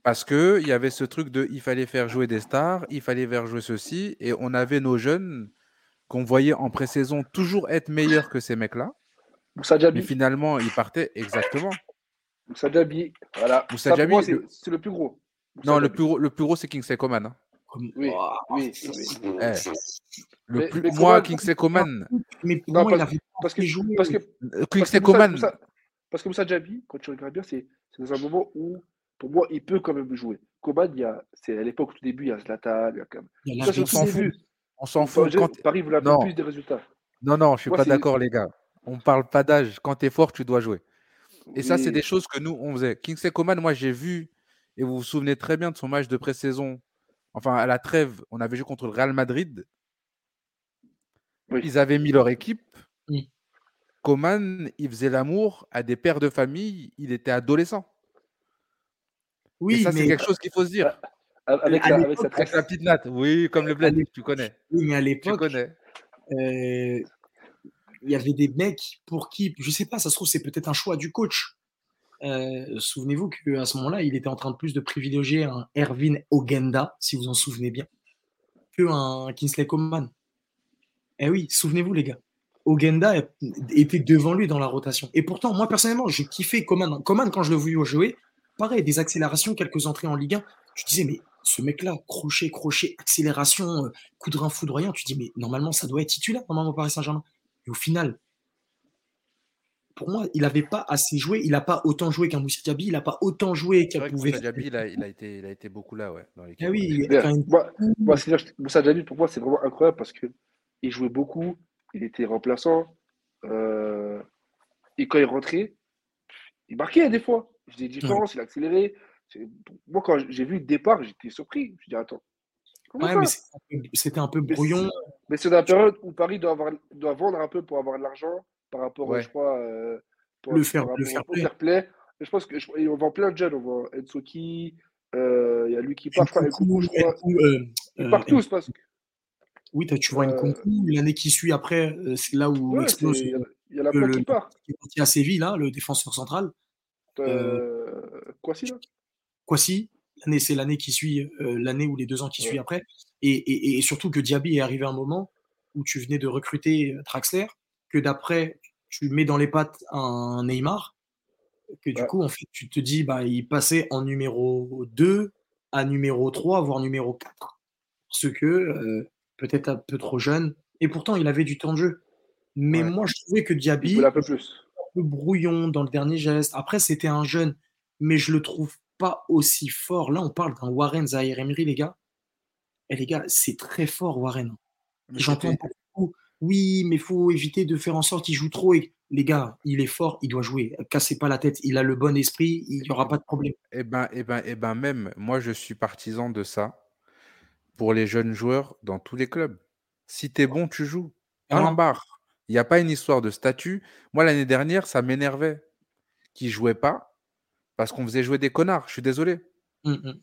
Parce que il y avait ce truc de, il fallait faire jouer des stars, il fallait faire jouer ceci, et on avait nos jeunes qu'on voyait en pré-saison toujours être meilleurs que ces mecs-là, Moussa mais Diaby. finalement, ils partaient exactement. Moussa Diaby. Voilà. Moussa c'est le- plus gros. Moussa Non, le plus gros, le plus gros, c'est Kingsley Coman. hein. Comme, Oui, oui, oui. Eh, le Mais- plus, mais moi, Kingsley Coman, Mais pour Non, moi, il parce- avait Parce que, joué. parce que, euh, parce Kingsley que Moussa, Coman, Moussa- parce que Moussa Diaby, quand tu regardes bien, c'est c'est dans un moment où, pour moi, il peut quand même jouer. Coman, il y a, c'est à l'époque, au tout début, il y a Zlatan, il y a quand même. il y a Ça, tout s'en fou. début. on s'en fout. Quand Paris voulait un plus des résultats. Non, non, je suis Moi, pas d'accord, les gars. On parle pas d'âge. Quand tu es fort, tu dois jouer. Et ça, c'est des choses que nous, on faisait. Kingsley Coman, moi, j'ai vu, et vous vous souvenez très bien de son match de pré-saison. Enfin, à la trêve, on avait joué contre le Real Madrid. Oui. Ils avaient mis leur équipe. Oui. Coman, il faisait l'amour à des pères de famille. Il était adolescent. et Oui, ça, c'est mais, quelque chose qu'il faut se dire. Avec, À la, avec sa Avec la petite natte. Oui, comme le bled, tu connais. oui, mais à Tu l'époque, connais. euh, il y avait des mecs pour qui, je sais pas, ça se trouve, c'est peut-être un choix du coach. Euh, Souvenez-vous qu'à ce moment-là, il était en train de plus de privilégier un Erwin Ogenda, si vous en souvenez bien, que un Kingsley Coman. Eh oui, souvenez-vous, les gars. Ogenda était devant lui dans la rotation. Et pourtant, moi, personnellement, j'ai kiffé Coman. Coman, quand je le voyais jouer, pareil, des accélérations, quelques entrées en Ligue 1. Je disais, mais ce mec-là, crochet, crochet, accélération, euh, coup de foudroyant, tu dis, mais normalement, ça doit être titulaire, normalement, au Paris Saint-Germain. Et au final, pour moi, il n'avait pas assez joué. Il n'a pas autant joué qu'un Moussa Diaby. Il n'a pas autant joué qu'un. Moussa Diaby, il a, il a été, il a été beaucoup là, ouais, dans. Ah oui, Bien. enfin, Moi, moi, Moussa Diaby, pour moi, c'est vraiment incroyable parce que il jouait beaucoup, il était remplaçant. euh, et quand il rentrait, il marquait des fois. Il faisait des différences, il accélérait. Moi, quand j'ai vu le départ, j'étais surpris. Je dis, attends, comment Ouais, ça mais c'était un peu- brouillon. Mais c'est dans la période où Paris doit, avoir, doit vendre un peu pour avoir de l'argent par rapport, Ouais. je crois, euh, pour- Le fair- par le fair play. fair play. Et je pense que je- et on vend plein de jeunes. On vend Ensoki, euh, il y a lui qui part, Nkunku, Nkunku, je crois. Nkunku, euh, Ils partent tous parce que Oui, tu vois une concours. L'année qui suit après, c'est là où ouais, explose il y, a- euh, il y en a le- qui partent. qui est parti à Séville, là, le défenseur central. Quoi si là? Kwasi, l'année, c'est l'année qui suit, euh, l'année ou les deux ans qui Ouais. suivent après. Et, et- et surtout que Diaby est arrivé à un moment où tu venais de recruter Draxler, que d'après, tu mets dans les pattes un Neymar, que du Ouais. coup, en fait, tu te dis, bah, il passait en numéro 2 à numéro 3, voire numéro 4. Parce que euh, peut-être un peu trop jeune. Et pourtant, il avait du temps de jeu. Mais Ouais. moi, je trouvais que Diaby, un peu plus. peu brouillon dans le dernier geste. Après, c'était un jeune, mais je le trouve pas aussi fort. Là, on parle d'un Warren Zahir Emery, les gars. Et les gars, c'est très fort, Warren. J'entends Oui, mais faut éviter de faire en sorte qu'il joue trop. Et les gars, il est fort, il doit jouer. Cassez pas la tête. Il a le bon esprit, il n'y aura pas de problème. Eh ben, eh ben, eh ben, même, moi, je suis partisan de ça pour les jeunes joueurs dans tous les clubs. Si tu es bon, tu joues. Voilà. Point barre. Il n'y a pas une histoire de statut. Moi, l'année dernière, ça m'énervait qu'ils ne jouaient pas parce qu'on faisait jouer des connards. Je suis désolé Mm, mm.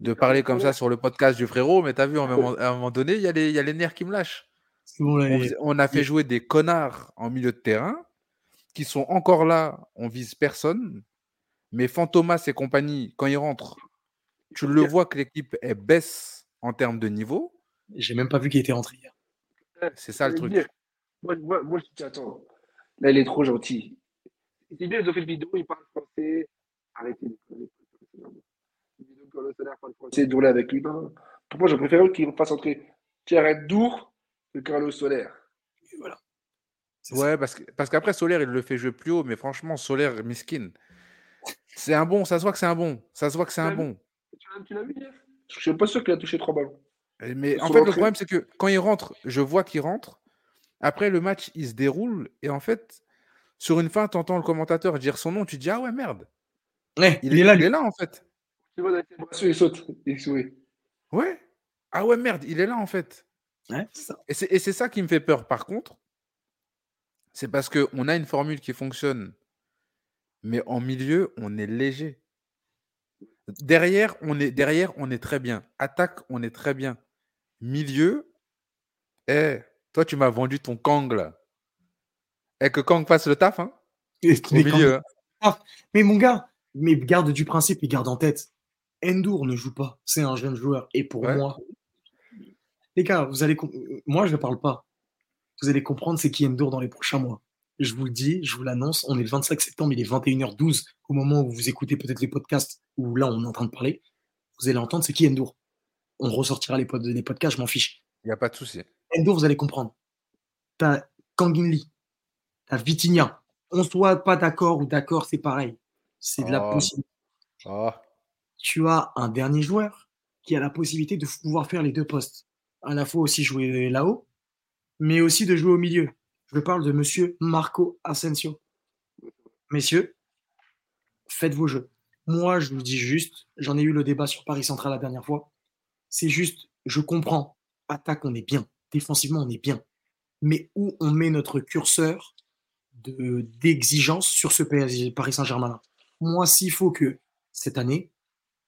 de parler comme ça sur le podcast du frérot, mais t'as vu, à un [LAUGHS] moment, à donné, y, il y a les nerfs qui me lâchent. C'est bon, là, On, a fait jouer des connards en milieu de terrain qui sont encore là, on vise personne. Mais Fantomas et compagnie, quand ils rentrent, tu le vois que l'équipe elle baisse en termes de niveau. J'ai même pas vu qu'il était rentré hier. C'est ça le truc. dire, Moi, moi, moi, je dis, attends, là, il est trop gentil. C'est bien, ils ont fait une vidéo, il parle français. Arrêtez de parler français. Une vidéo quand le salaire parle français, rouler avec lui. Non. Pour moi, je préfère qu'il fasse entrer Thierry Dour que Carlos Solaire. Et voilà. Ça. Ouais, parce que- parce qu'après, Solaire, il le fait jouer plus haut, mais franchement, Solaire, miskin. C'est un bon, ça se voit que c'est un bon. Ça se voit que c'est un bon. Tu l'as- Tu l'as vu hier Je suis pas sûr qu'il a touché trois ballons. Et- Mais en fait, le problème, c'est que quand il rentre, je vois qu'il rentre. Après, le match, il se déroule. Et en fait, sur une fin, tu entends le commentateur dire son nom. Tu te dis, ah ouais, merde. Ouais, Il, il est là, il lui. est là, en fait. Tu vois, il saute. Il sourit. Ouais. Ah ouais, merde, il est là, en fait. Ouais, c'est ça. Et c'est ça qui me fait peur. Par contre, c'est parce qu'on a une formule qui fonctionne. Mais en milieu, on est léger. Derrière, on est, derrière, on est très bien. Attaque, on est très bien. Milieu, eh, toi, tu m'as vendu ton Kang, là. Et que Kang fasse le taf, hein, Et- au mais, quand- milieu. hein. mais mon gars, mais garde du principe et garde en tête. Endur ne joue pas. C'est un jeune joueur. Et pour Ouais. moi, les gars, vous allez. Moi, je ne parle pas. Vous allez comprendre c'est qui Endur dans les prochains mois. Je vous le dis, je vous l'annonce. On est le 25 septembre, il est 21h12 au moment où vous écoutez peut-être les podcasts où là, on est en train de parler. Vous allez entendre c'est qui Endur. On ressortira les, pod- les podcasts, je m'en fiche. Il n'y a pas de souci. Endo, vous allez comprendre. T'as Kangin Lee, t'as Vitinha. On soit pas d'accord ou d'accord, c'est pareil. C'est de la Oh. possibilité. Oh. Tu as un dernier joueur qui a la possibilité de pouvoir faire les deux postes. À la fois aussi jouer là-haut, mais aussi de jouer au milieu. Je parle de monsieur Marco Asensio. Messieurs, faites vos jeux. Moi, je vous dis juste, j'en ai eu le débat sur Paris Central la dernière fois. C'est juste, je comprends. Attaque, on est bien. Défensivement, on est bien. Mais où on met notre curseur de- d'exigence sur ce Paris Saint-Germain-là? Moi, s'il faut que cette année,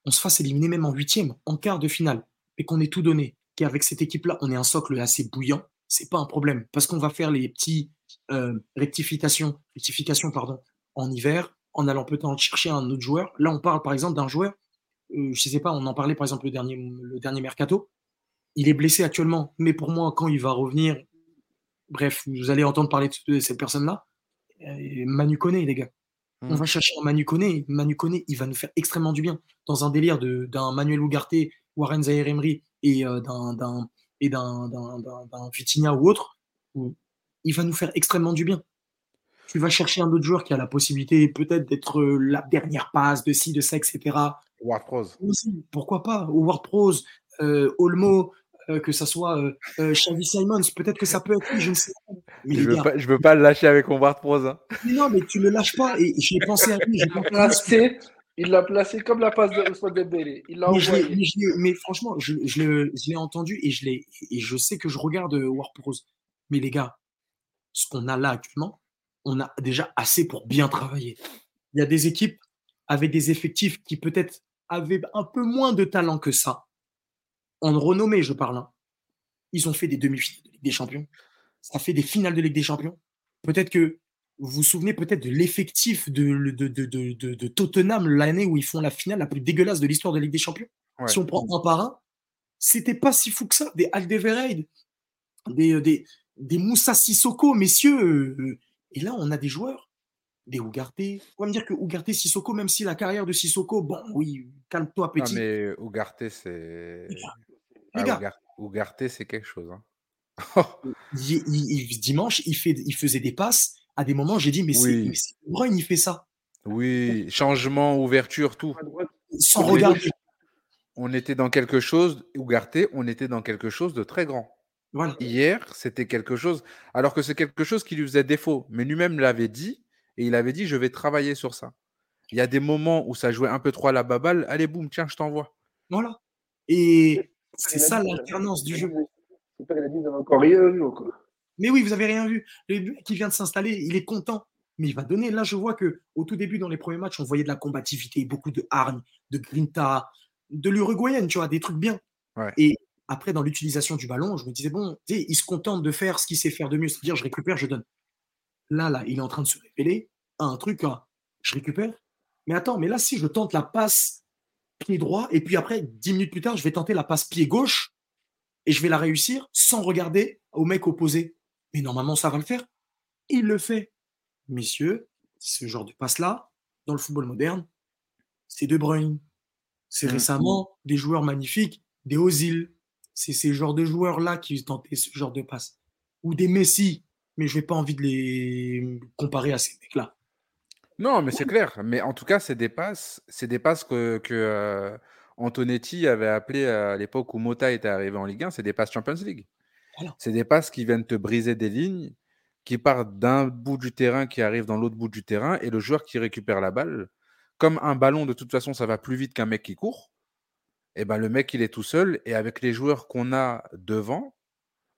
on se fasse éliminer même en huitième, en quart de finale, et qu'on ait tout donné, qu'avec cette équipe-là, on ait un socle assez bouillant, c'est pas un problème. Parce qu'on va faire les petits euh, rectifications, rectifications pardon, en hiver, en allant peut-être chercher un autre joueur. Là, on parle par exemple d'un joueur, euh, je sais pas, on en parlait par exemple le dernier, le dernier mercato. Il est blessé actuellement, mais pour moi, quand il va revenir, bref, vous allez entendre parler de, cette personne-là. Euh, Manu Koné, les gars. On Mm. va chercher un Manu Koné. Manu Koné, il va nous faire extrêmement du bien. Dans un délire d'un Manuel Ugarte, Warren Zahir Emery et d'un d'un- et d'un d'un- d'un- d'un Vitinha ou autre, où il va nous faire extrêmement du bien. Tu vas chercher un autre joueur qui a la possibilité peut-être d'être la dernière passe, de ci, de ça, etc. Ward Prose. Aussi, pourquoi pas Howard Prose, euh, Olmo, euh, que ça soit euh, Xavi Simons, peut-être que ça peut être lui, je ne sais pas. Mais Je les veux, pas, je veux pas le lâcher avec mon Ward Prose. hein. mais non, mais tu le lâches pas. Et j'ai pensé à lui. j'ai pensé à [LAUGHS] il l'a placé comme la passe de Ousmane Dembélé. Il l'a Mais, envoyé. mais franchement, je, je l'ai- je l'ai entendu et je, l'ai- et je sais que je regarde euh, War Prose. Mais les gars, ce qu'on a là actuellement, on a déjà assez pour bien travailler. Il y a des équipes avec des effectifs qui peut-être avaient un peu moins de talent que ça. En renommée, je parle. hein. Ils ont fait des demi-finales de Ligue des Champions. Ça fait des finales de Ligue des Champions. Peut-être que vous vous souvenez peut-être de l'effectif de, de, de, de, Tottenham l'année où ils font la finale la plus dégueulasse de l'histoire de Ligue des Champions? Ouais. Si on prend un par un, c'était pas si fou que ça. Des Aldevereid, des, des, des Moussa Sissoko, messieurs. euh, Et là, on a des joueurs, des Ugarte. On va me dire que Ugarte, Sissoko, même si la carrière de Sissoko, bon, oui, calme-toi, petit. mais Ugarte, c'est. Les gars, Ah, Ugarte, c'est quelque chose. hein. il- il- il- dimanche, il, fait, il faisait des passes. À des moments, j'ai dit, mais c'est Oui. c'est Bruyne, il fait ça. oui, changement, ouverture, tout. Sans regarder. On était dans quelque chose, Ugarte, on était dans quelque chose de très grand. Voilà. Hier, c'était quelque chose, alors que c'est quelque chose qui lui faisait défaut. Mais lui-même l'avait dit, et il avait dit, je vais travailler sur ça. Il y a des moments où ça jouait un peu trop à la baballe. Allez, boum, tiens, je t'envoie. Voilà. Et c'est ça l'alternance du jeu. Son père, il a dit, encore rien vu encore. Mais oui, vous avez rien vu. Le mec qui vient de s'installer, il est content. Mais il va donner. Là, je vois que au tout début, dans les premiers matchs, on voyait de la combativité, beaucoup de hargne, de grinta, de l'uruguayenne, tu vois, des trucs bien. Ouais. Et après, dans l'utilisation du ballon, je me disais, bon, il se contente de faire ce qu'il sait faire de mieux, c'est-à-dire je récupère, je donne. Là, là, il est en train de se révéler à un truc, hein, je récupère. Mais attends, mais là, si je tente la passe pied droit, et puis après, dix minutes plus tard, je vais tenter la passe pied gauche, et je vais la réussir sans regarder au mec opposé. Mais normalement, ça va le faire. Il le fait. Messieurs, ce genre de passe-là, dans le football moderne, c'est De Bruyne. C'est Mhm. récemment des joueurs magnifiques, des Ozil. C'est ces genres de joueurs-là qui tentaient ce genre de passe. Ou des Messi. Mais je n'ai pas envie de les comparer à ces mecs-là. Non, mais c'est clair. Mais en tout cas, c'est des passes, c'est des passes que, que euh, Antonetti avait appelé à l'époque où Mota était arrivé en Ligue 1, c'est des passes Champions League. Voilà. C'est des passes qui viennent te briser des lignes, qui partent d'un bout du terrain, qui arrivent dans l'autre bout du terrain, et le joueur qui récupère la balle, comme un ballon, de toute façon, ça va plus vite qu'un mec qui court. Et ben le mec, il est tout seul, et avec les joueurs qu'on a devant,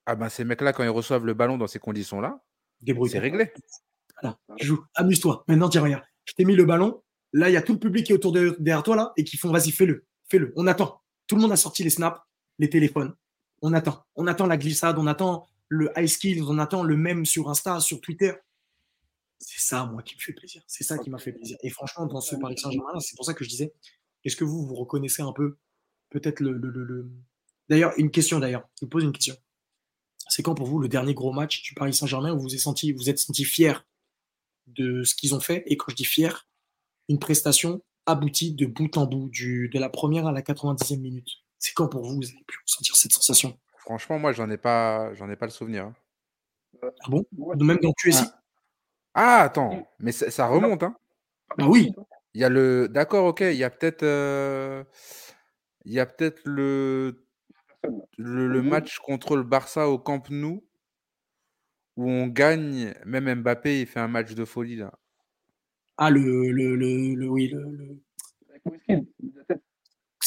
ah ben ces mecs-là, quand ils reçoivent le ballon dans ces conditions-là, c'est réglé. Voilà, joue, amuse-toi. Maintenant, dis rien. Je t'ai mis le ballon. Là, il y a tout le public qui est autour de derrière toi là et qui font vas-y, fais-le, fais-le. On attend. Tout le monde a sorti les snaps, les téléphones. On attend. On attend la glissade, on attend le high skills, on attend le même sur Insta, sur Twitter. C'est ça, moi, qui me fait plaisir. C'est ça qui m'a fait plaisir. Et franchement, dans ce Paris Saint-Germain, c'est pour ça que je disais, est-ce que vous vous reconnaissez un peu peut-être le, le, le, le... D'ailleurs, une question d'ailleurs. Je vous pose une question. C'est quand pour vous le dernier gros match du Paris Saint-Germain où vous êtes senti, vous êtes senti fier de ce qu'ils ont fait? Et quand je dis fier, une prestation aboutie de bout en bout, de la première à la 90e minute. C'est quand pour vous, vous avez pu ressentir cette sensation? Franchement, moi, j'en ai pas, j'en ai pas le souvenir. hein. Ah bon? Même dans QSI Ah, attends, mais ça, ça remonte, hein. Ah oui Il y a le. D'accord, ok. Il y a peut-être. euh, Il y a peut-être le... le le match contre le Barça au Camp Nou où on gagne. Même Mbappé, il fait un match de folie là. Ah, le. le, le, le- oui, le, le-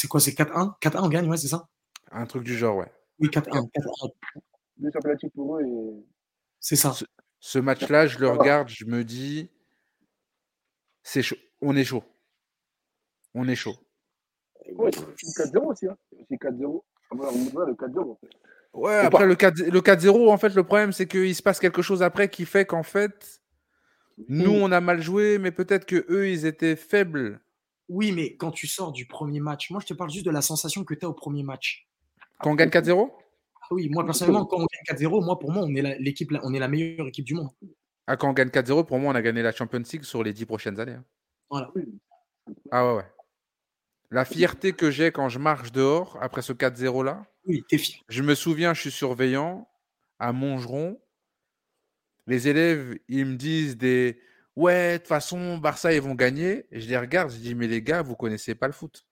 C'est quoi C'est 4-1 4-1, on gagne, ouais, c'est ça? Un truc du genre, ouais. Oui, 4-1. 4-1, Deux championnats titres pour eux et. C'est ça. Ce, ce match-là, je le regarde, je me dis, c'est chaud. On est chaud. On est chaud. Ouais, c'est 4-0 aussi. Hein. C'est 4-0. Ah, voilà, on voit le 4-0 en fait. Ouais, après pas- le 4 le 4-0, en fait, le problème, c'est qu'il se passe quelque chose après qui fait qu'en fait, nous, on a mal joué, mais peut-être que eux, ils étaient faibles. Oui, mais quand tu sors du premier match, moi, je te parle juste de la sensation que tu as au premier match. Quand on gagne 4-0 Ah oui, moi, personnellement, quand on gagne 4-0, moi, pour moi, on est la- l'équipe, on est la meilleure équipe du monde. Ah, quand on gagne 4-0, pour moi, on a gagné la Champions League sur les 10 prochaines années. hein. Voilà. Ah ouais, ouais. La fierté que j'ai quand je marche dehors après ce 4-0 là, Oui, t'es fier. je me souviens, je suis surveillant à Montgeron. Les élèves, ils me disent des Ouais, de toute façon, Barça, ils vont gagner. Et je les regarde, je dis Mais les gars, vous connaissez pas le foot.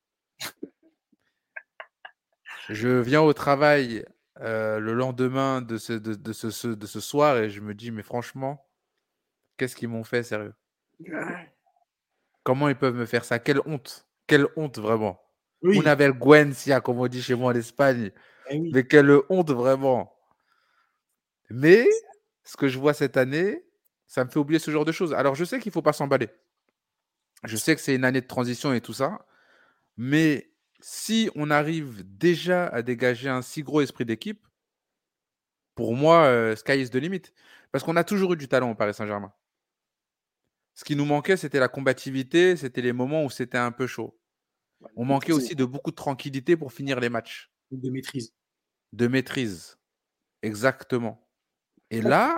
je viens au travail euh, le lendemain de ce, de, de ce, ce- de ce soir et je me dis Mais franchement, qu'est-ce qu'ils m'ont fait, sérieux? Comment ils peuvent me faire ça? Quelle honte Quelle honte, vraiment Oui, Una vergüenza, comme on dit chez moi en Espagne. eh oui. Mais quelle honte, vraiment. Mais ce que je vois cette année, ça me fait oublier ce genre de choses. Alors, je sais qu'il ne faut pas s'emballer. Je sais que c'est une année de transition et tout ça. Mais si on arrive déjà à dégager un si gros esprit d'équipe, pour moi, euh, sky is the limit. Parce qu'on a toujours eu du talent au Paris Saint-Germain. Ce qui nous manquait, c'était la combativité, c'était les moments où c'était un peu chaud. On manquait aussi de beaucoup de tranquillité pour finir les matchs, de maîtrise. de maîtrise. Exactement. Et là,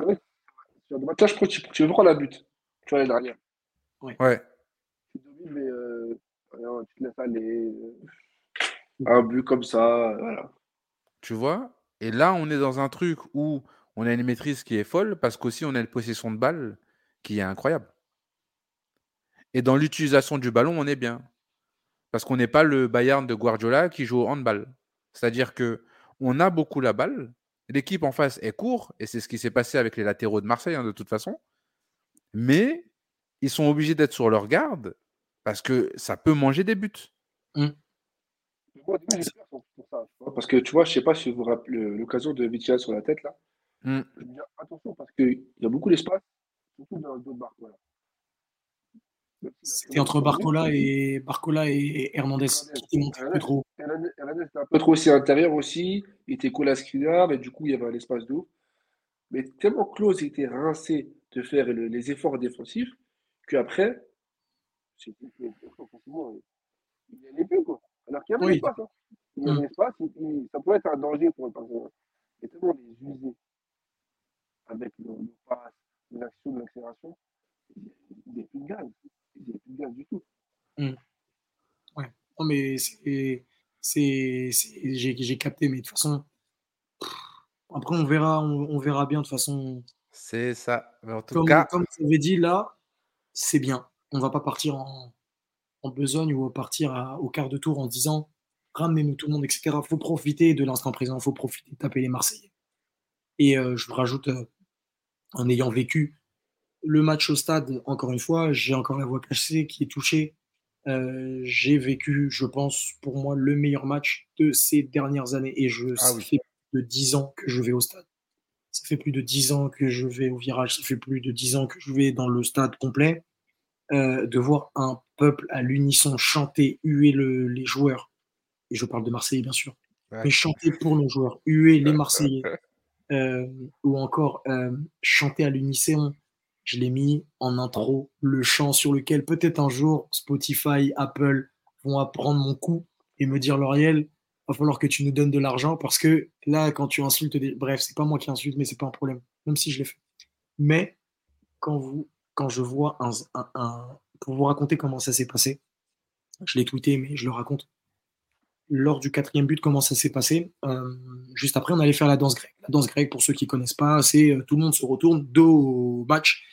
Ouais. Là, je crois que tu, tu veux prendre la but. Tu vois, l'année dernière. ouais, Tu domines, mais euh, tu te laisses aller. euh, Un but comme ça, voilà. tu vois. Et là, on est dans un truc où on a une maîtrise qui est folle parce qu'aussi on a une possession de balle qui est incroyable. Et dans l'utilisation du ballon, on est bien. Parce qu'on n'est pas le Bayern de Guardiola qui joue au handball. C'est-à-dire que on a beaucoup la balle. L'équipe en face est court, et c'est ce qui s'est passé avec les latéraux de Marseille, hein, de toute façon. Mais ils sont obligés d'être sur leur garde parce que ça peut manger des buts. Mmh. Parce que tu vois, je sais pas si vous vous rappelez l'occasion de Vitia sur la tête là. Mmh. Je veux dire, attention, parce qu'il y a beaucoup d'espace, surtout dans le dos de Barcola. C'était entre Barcola et Barcola et Hernandez qui un peu trop. Hernandez était un peu trop aussi à l'intérieur aussi. Il était collé à Skriniar, mais du coup, il y avait un espace d'eau. Mais tellement Close était rincé de faire les efforts défensifs qu'après, il n'y avait plus. Quoi. Alors qu'il y avait oui. l'espace. Hein. Il y avait mmh. l'espace, ça pouvait être un danger pour le personnage. Et tellement les user avec le, le pass, l'action, l'accélération, il n'y a plus de gaz. Il n'y a plus de gaz du tout. Mmh. Ouais. Non, mais c'est. J'ai capté, mais de toute façon. Après, on verra, on, on verra bien de toute façon. C'est ça. Mais en tout comme, cas. Comme vous avez dit, là, c'est bien. On ne va pas partir en, en besogne ou partir à, au quart de tour en disant ramenez-nous tout le monde, etc. Il faut profiter de l'instant présent, il faut profiter de taper les Marseillais. Et euh, je rajoute, euh, en ayant vécu le match au stade, encore une fois, j'ai encore la voix cachée qui est touchée. Euh, j'ai vécu, je pense, pour moi, le meilleur match de ces dernières années. Et je, ah ça fait plus de 10 ans que je vais au stade. Ça fait plus de 10 ans que je vais au virage. Ça fait plus de 10 ans que je vais dans le stade complet. Euh, de voir un peuple à l'unisson chanter, huer le, les joueurs, et je parle de Marseille bien sûr, mais chanter pour nos joueurs, huer les Marseillais, [LAUGHS] euh, ou encore euh, chanter à l'unisson. Je l'ai mis en intro, le chant sur lequel peut-être un jour Spotify, Apple vont apprendre mon coup et me dire L'Oriel, va falloir que tu nous donnes de l'argent parce que là, quand tu insultes des. Bref, c'est pas moi qui insulte, mais c'est pas un problème, même si je l'ai fait. Mais quand vous quand je vois un, Pour vous raconter comment ça s'est passé, je l'ai tweeté, mais je le raconte. Lors du quatrième but, comment ça s'est passé euh, Juste après, on allait faire la danse grecque. La danse grecque, pour ceux qui ne connaissent pas, c'est euh, tout le monde se retourne, dos au match,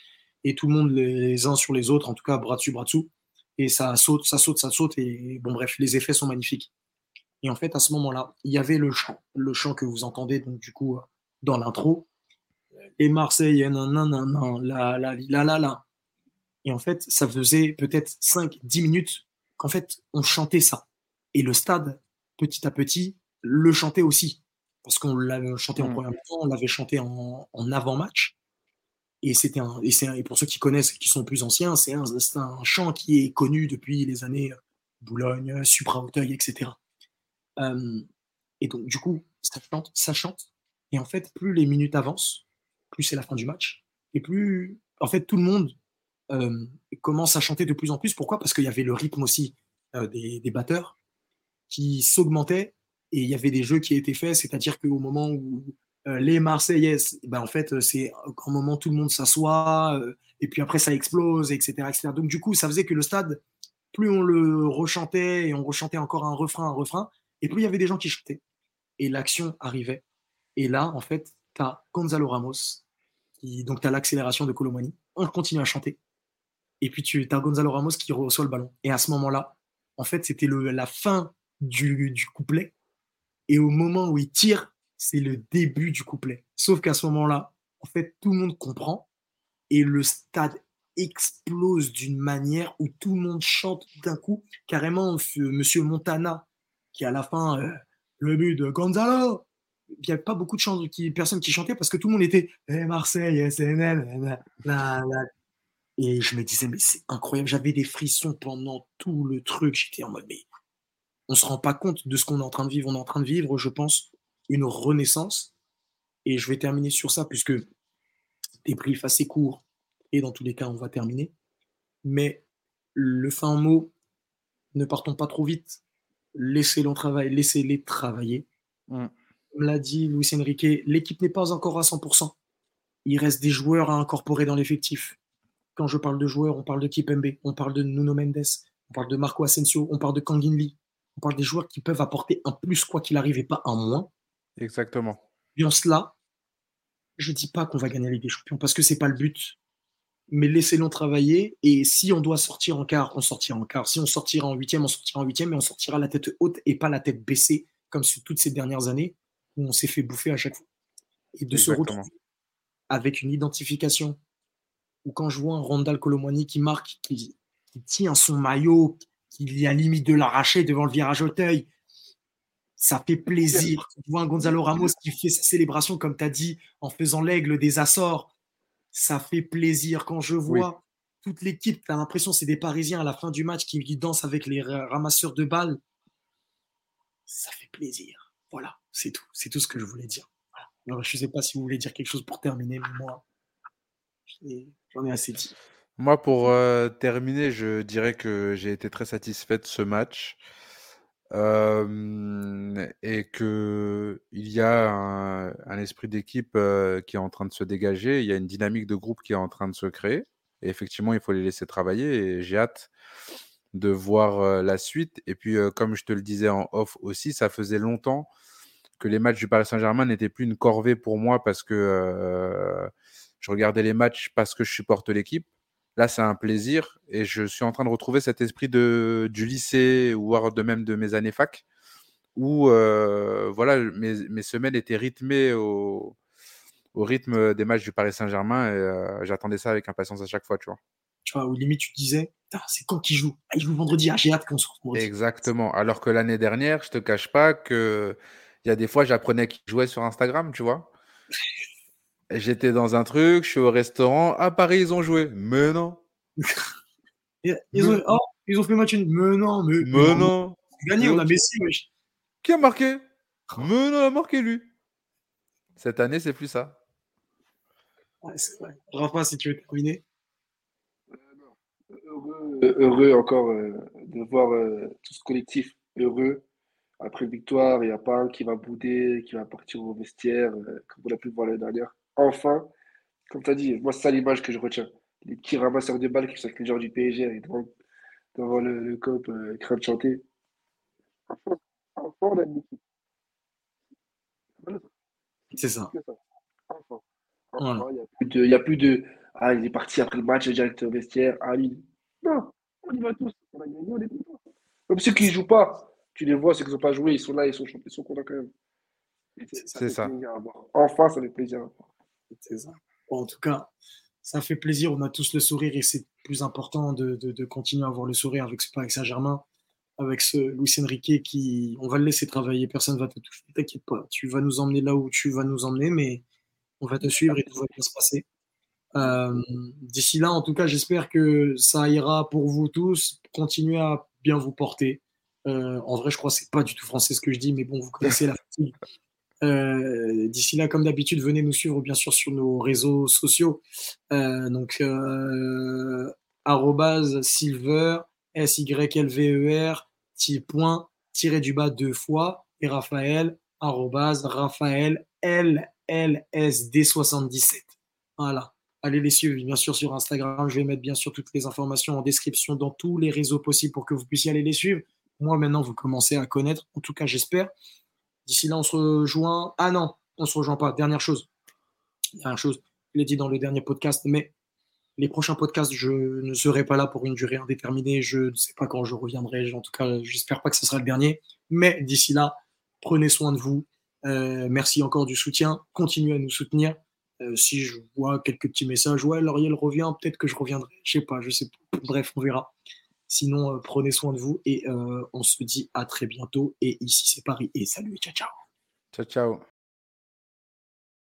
et tout le monde les uns sur les autres, en tout cas bras dessus, bras dessous. Et ça saute, ça saute, ça saute, et bon, bref, les effets sont magnifiques. Et en fait, à ce moment-là, il y avait le chant, le chant que vous entendez, donc du coup, dans l'intro, et Marseille, nan, nan, nan, la, la, la, la, la. Et en fait, ça faisait peut-être 5-10 minutes qu'en fait, on chantait ça. Et le stade, petit à petit, le chantait aussi. Parce qu'on l'avait chanté en mmh. première temps, on l'avait chanté en, en avant-match. Et c'était un, et, et, pour ceux qui connaissent, qui sont plus anciens, c'est un, un, chant qui est connu depuis les années Boulogne, Supra-Auteuil, etc. Euh, et donc, du coup, ça chante, ça chante. Et en fait, plus les minutes avancent, plus c'est la fin du match, et plus, en fait, tout le monde euh, commence à chanter de plus en plus. Pourquoi? Parce qu'il y avait le rythme aussi euh, des, des, batteurs qui s'augmentait, et il y avait des jeux qui étaient faits, c'est-à-dire qu'au moment où euh, les Marseillais, ben, en fait, c'est un moment tout le monde s'assoit, euh, et puis après ça explose, etc., etc. Donc du coup, ça faisait que le stade, plus on le rechantait, et on rechantait encore un refrain, un refrain, et plus il y avait des gens qui chantaient. Et l'action arrivait. Et là, en fait, tu as Gonzalo Ramos, qui, donc tu as l'accélération de Colomani, on continue à chanter. Et puis tu as Gonzalo Ramos qui reçoit le ballon. Et à ce moment-là, en fait, c'était la fin du, du couplet. Et au moment où il tire, c'est le début du couplet. Sauf qu'à ce moment-là, en fait, tout le monde comprend et le stade explose d'une manière où tout le monde chante d'un coup. Carrément, Monsieur Montana, qui à la fin, euh, le but de Gonzalo, il n'y avait pas beaucoup de qui, personnes qui chantaient parce que tout le monde était hey, Marseille, SNL, et je me disais, mais c'est incroyable, j'avais des frissons pendant tout le truc. J'étais en mode, mais on se rend pas compte de ce qu'on est en train de vivre. On est en train de vivre, je pense, une renaissance. Et je vais terminer sur ça, puisque débrief assez court, et dans tous les cas, on va terminer. Mais le fin mot, ne partons pas trop vite. Laissez-les travailler, laissez-les travailler. Mmh comme l'a dit Luis Enrique, l'équipe n'est pas encore à 100%. Il reste des joueurs à incorporer dans l'effectif. Quand je parle de joueurs, on parle de Kipembe, on parle de Nuno Mendes, on parle de Marco Asensio, on parle de Kangin Lee. On parle des joueurs qui peuvent apporter un plus quoi qu'il arrive et pas un moins. Exactement. Et en cela, je ne dis pas qu'on va gagner la Ligue des Champions parce que c'est pas le but. Mais laissez-le travailler et si on doit sortir en quart, on sortira en quart. Si on sortira en huitième, on sortira en huitième, mais on sortira la tête haute et pas la tête baissée comme sur toutes ces dernières années où on s'est fait bouffer à chaque fois. et de se retrouver avec une identification. Ou quand je vois un Randall Colomwani qui marque, qui, tient son maillot, qui y a limite de l'arracher devant le virage Auteuil, ça fait plaisir. Tu vois un Gonzalo Ramos qui fait sa célébration, comme tu as dit, en faisant l'aigle des Açores. Ça fait plaisir. Quand je vois toute l'équipe, tu as l'impression que c'est des Parisiens à la fin du match qui, dansent avec les ramasseurs de balles. Ça fait plaisir. Voilà, c'est tout. C'est tout ce que je voulais dire. Alors, je ne sais pas si vous voulez dire quelque chose pour terminer, mais moi, j'en ai assez dit. Moi, pour euh, terminer, je dirais que j'ai été très satisfait de ce match et que il y a un, esprit d'équipe qui est en train de se dégager. Il y a une dynamique de groupe qui est en train de se créer. Et effectivement, il faut les laisser travailler. Et j'ai hâte de voir la suite. Et puis, comme je te le disais en off aussi, ça faisait longtemps que les matchs du Paris Saint-Germain n'étaient plus une corvée pour moi parce que je regardais les matchs parce que je supporte l'équipe. Là, c'est un plaisir et je suis en train de retrouver cet esprit de, du lycée, voire de même de mes années fac, où voilà, mes, semaines étaient rythmées au, rythme des matchs du Paris Saint-Germain et j'attendais ça avec impatience à chaque fois, tu vois. Tu vois, où limite tu disais, c'est quand qu'il joue? Ah, Il joue vendredi, ah, j'ai hâte qu'on se retrouve. Exactement. Alors que l'année dernière, je te cache pas que il y a des fois, j'apprenais qu'il jouait sur Instagram, tu vois. J'étais dans un truc, je suis au restaurant. À Paris, ils ont joué. Mais non. [LAUGHS] ils, ont, oh, ils, ont, fait match Mais non. Mais, mais non. Gagné, on a Messi, Qui a marqué? Mais non, a marqué lui. Cette année, c'est plus ça. Ouais, c'est vrai. Rafa, si tu veux terminer. Heureux, heureux encore euh, de voir euh, tout ce collectif heureux. Après victoire, il n'y a pas un qui va bouder, qui va partir au vestiaire, euh, comme on a pu le voir l'année dernière enfin, comme tu as dit, moi, c'est ça l'image que je retiens. Les petits ramasseurs de balles qui sont avec les joueurs du PSG devant, devant le, le COP, euh, train de chanter. Enfin, enfin, on a une équipe. C'est ça. Enfin, enfin il n'y a, plus de. Ah, il est parti après le match direct au vestiaire. Ah, lui. Non, on y va tous. On a gagné, on est tous. Même ceux qui ne jouent pas, tu les vois, ceux qui n'ont pas joué, ils sont là, ils sont, ils sont contents quand même. C'est ça. Enfin, ça fait plaisir à voir. En tout cas, ça fait plaisir. On a tous le sourire et c'est plus important de, de, continuer à avoir le sourire avec ce Saint-Germain, avec ce Luis Enrique qui, on va le laisser travailler. Personne ne va te toucher. T'inquiète pas. Tu vas nous emmener là où tu vas nous emmener, mais on va te suivre et tout va bien se passer. Euh, d'ici là, en tout cas, j'espère que ça ira pour vous tous. Continuez à bien vous porter. Euh, en vrai, je crois que c'est pas du tout français ce que je dis, mais bon, vous connaissez la fatigue. Euh, d'ici là, comme d'habitude, venez nous suivre bien sûr sur nos réseaux sociaux. Euh, donc, euh, silver, S-Y-L-V-E-R, point, tiré du bas deux fois, et Raphaël, Raphaël, LLSD77. Voilà. Allez les suivre, bien sûr, sur Instagram. Je vais mettre bien sûr toutes les informations en description dans tous les réseaux possibles pour que vous puissiez aller les suivre. Moi, maintenant, vous commencez à connaître, en tout cas, j'espère. D'ici là, on se rejoint. Ah non, on se rejoint pas. Dernière chose. Dernière chose. Je l'ai dit dans le dernier podcast, mais les prochains podcasts, je ne serai pas là pour une durée indéterminée. Je ne sais pas quand je reviendrai. En tout cas, j'espère pas que ce sera le dernier. Mais d'ici là, prenez soin de vous. Euh, merci encore du soutien. Continuez à nous soutenir. Euh, si je vois quelques petits messages, ouais, Lauriel revient, peut-être que je reviendrai. Je sais pas, je sais pas. Bref, on verra. Sinon, euh, prenez soin de vous et euh, on se dit à très bientôt. Et ici, c'est Paris. Et salut, ciao, ciao. Ciao, ciao.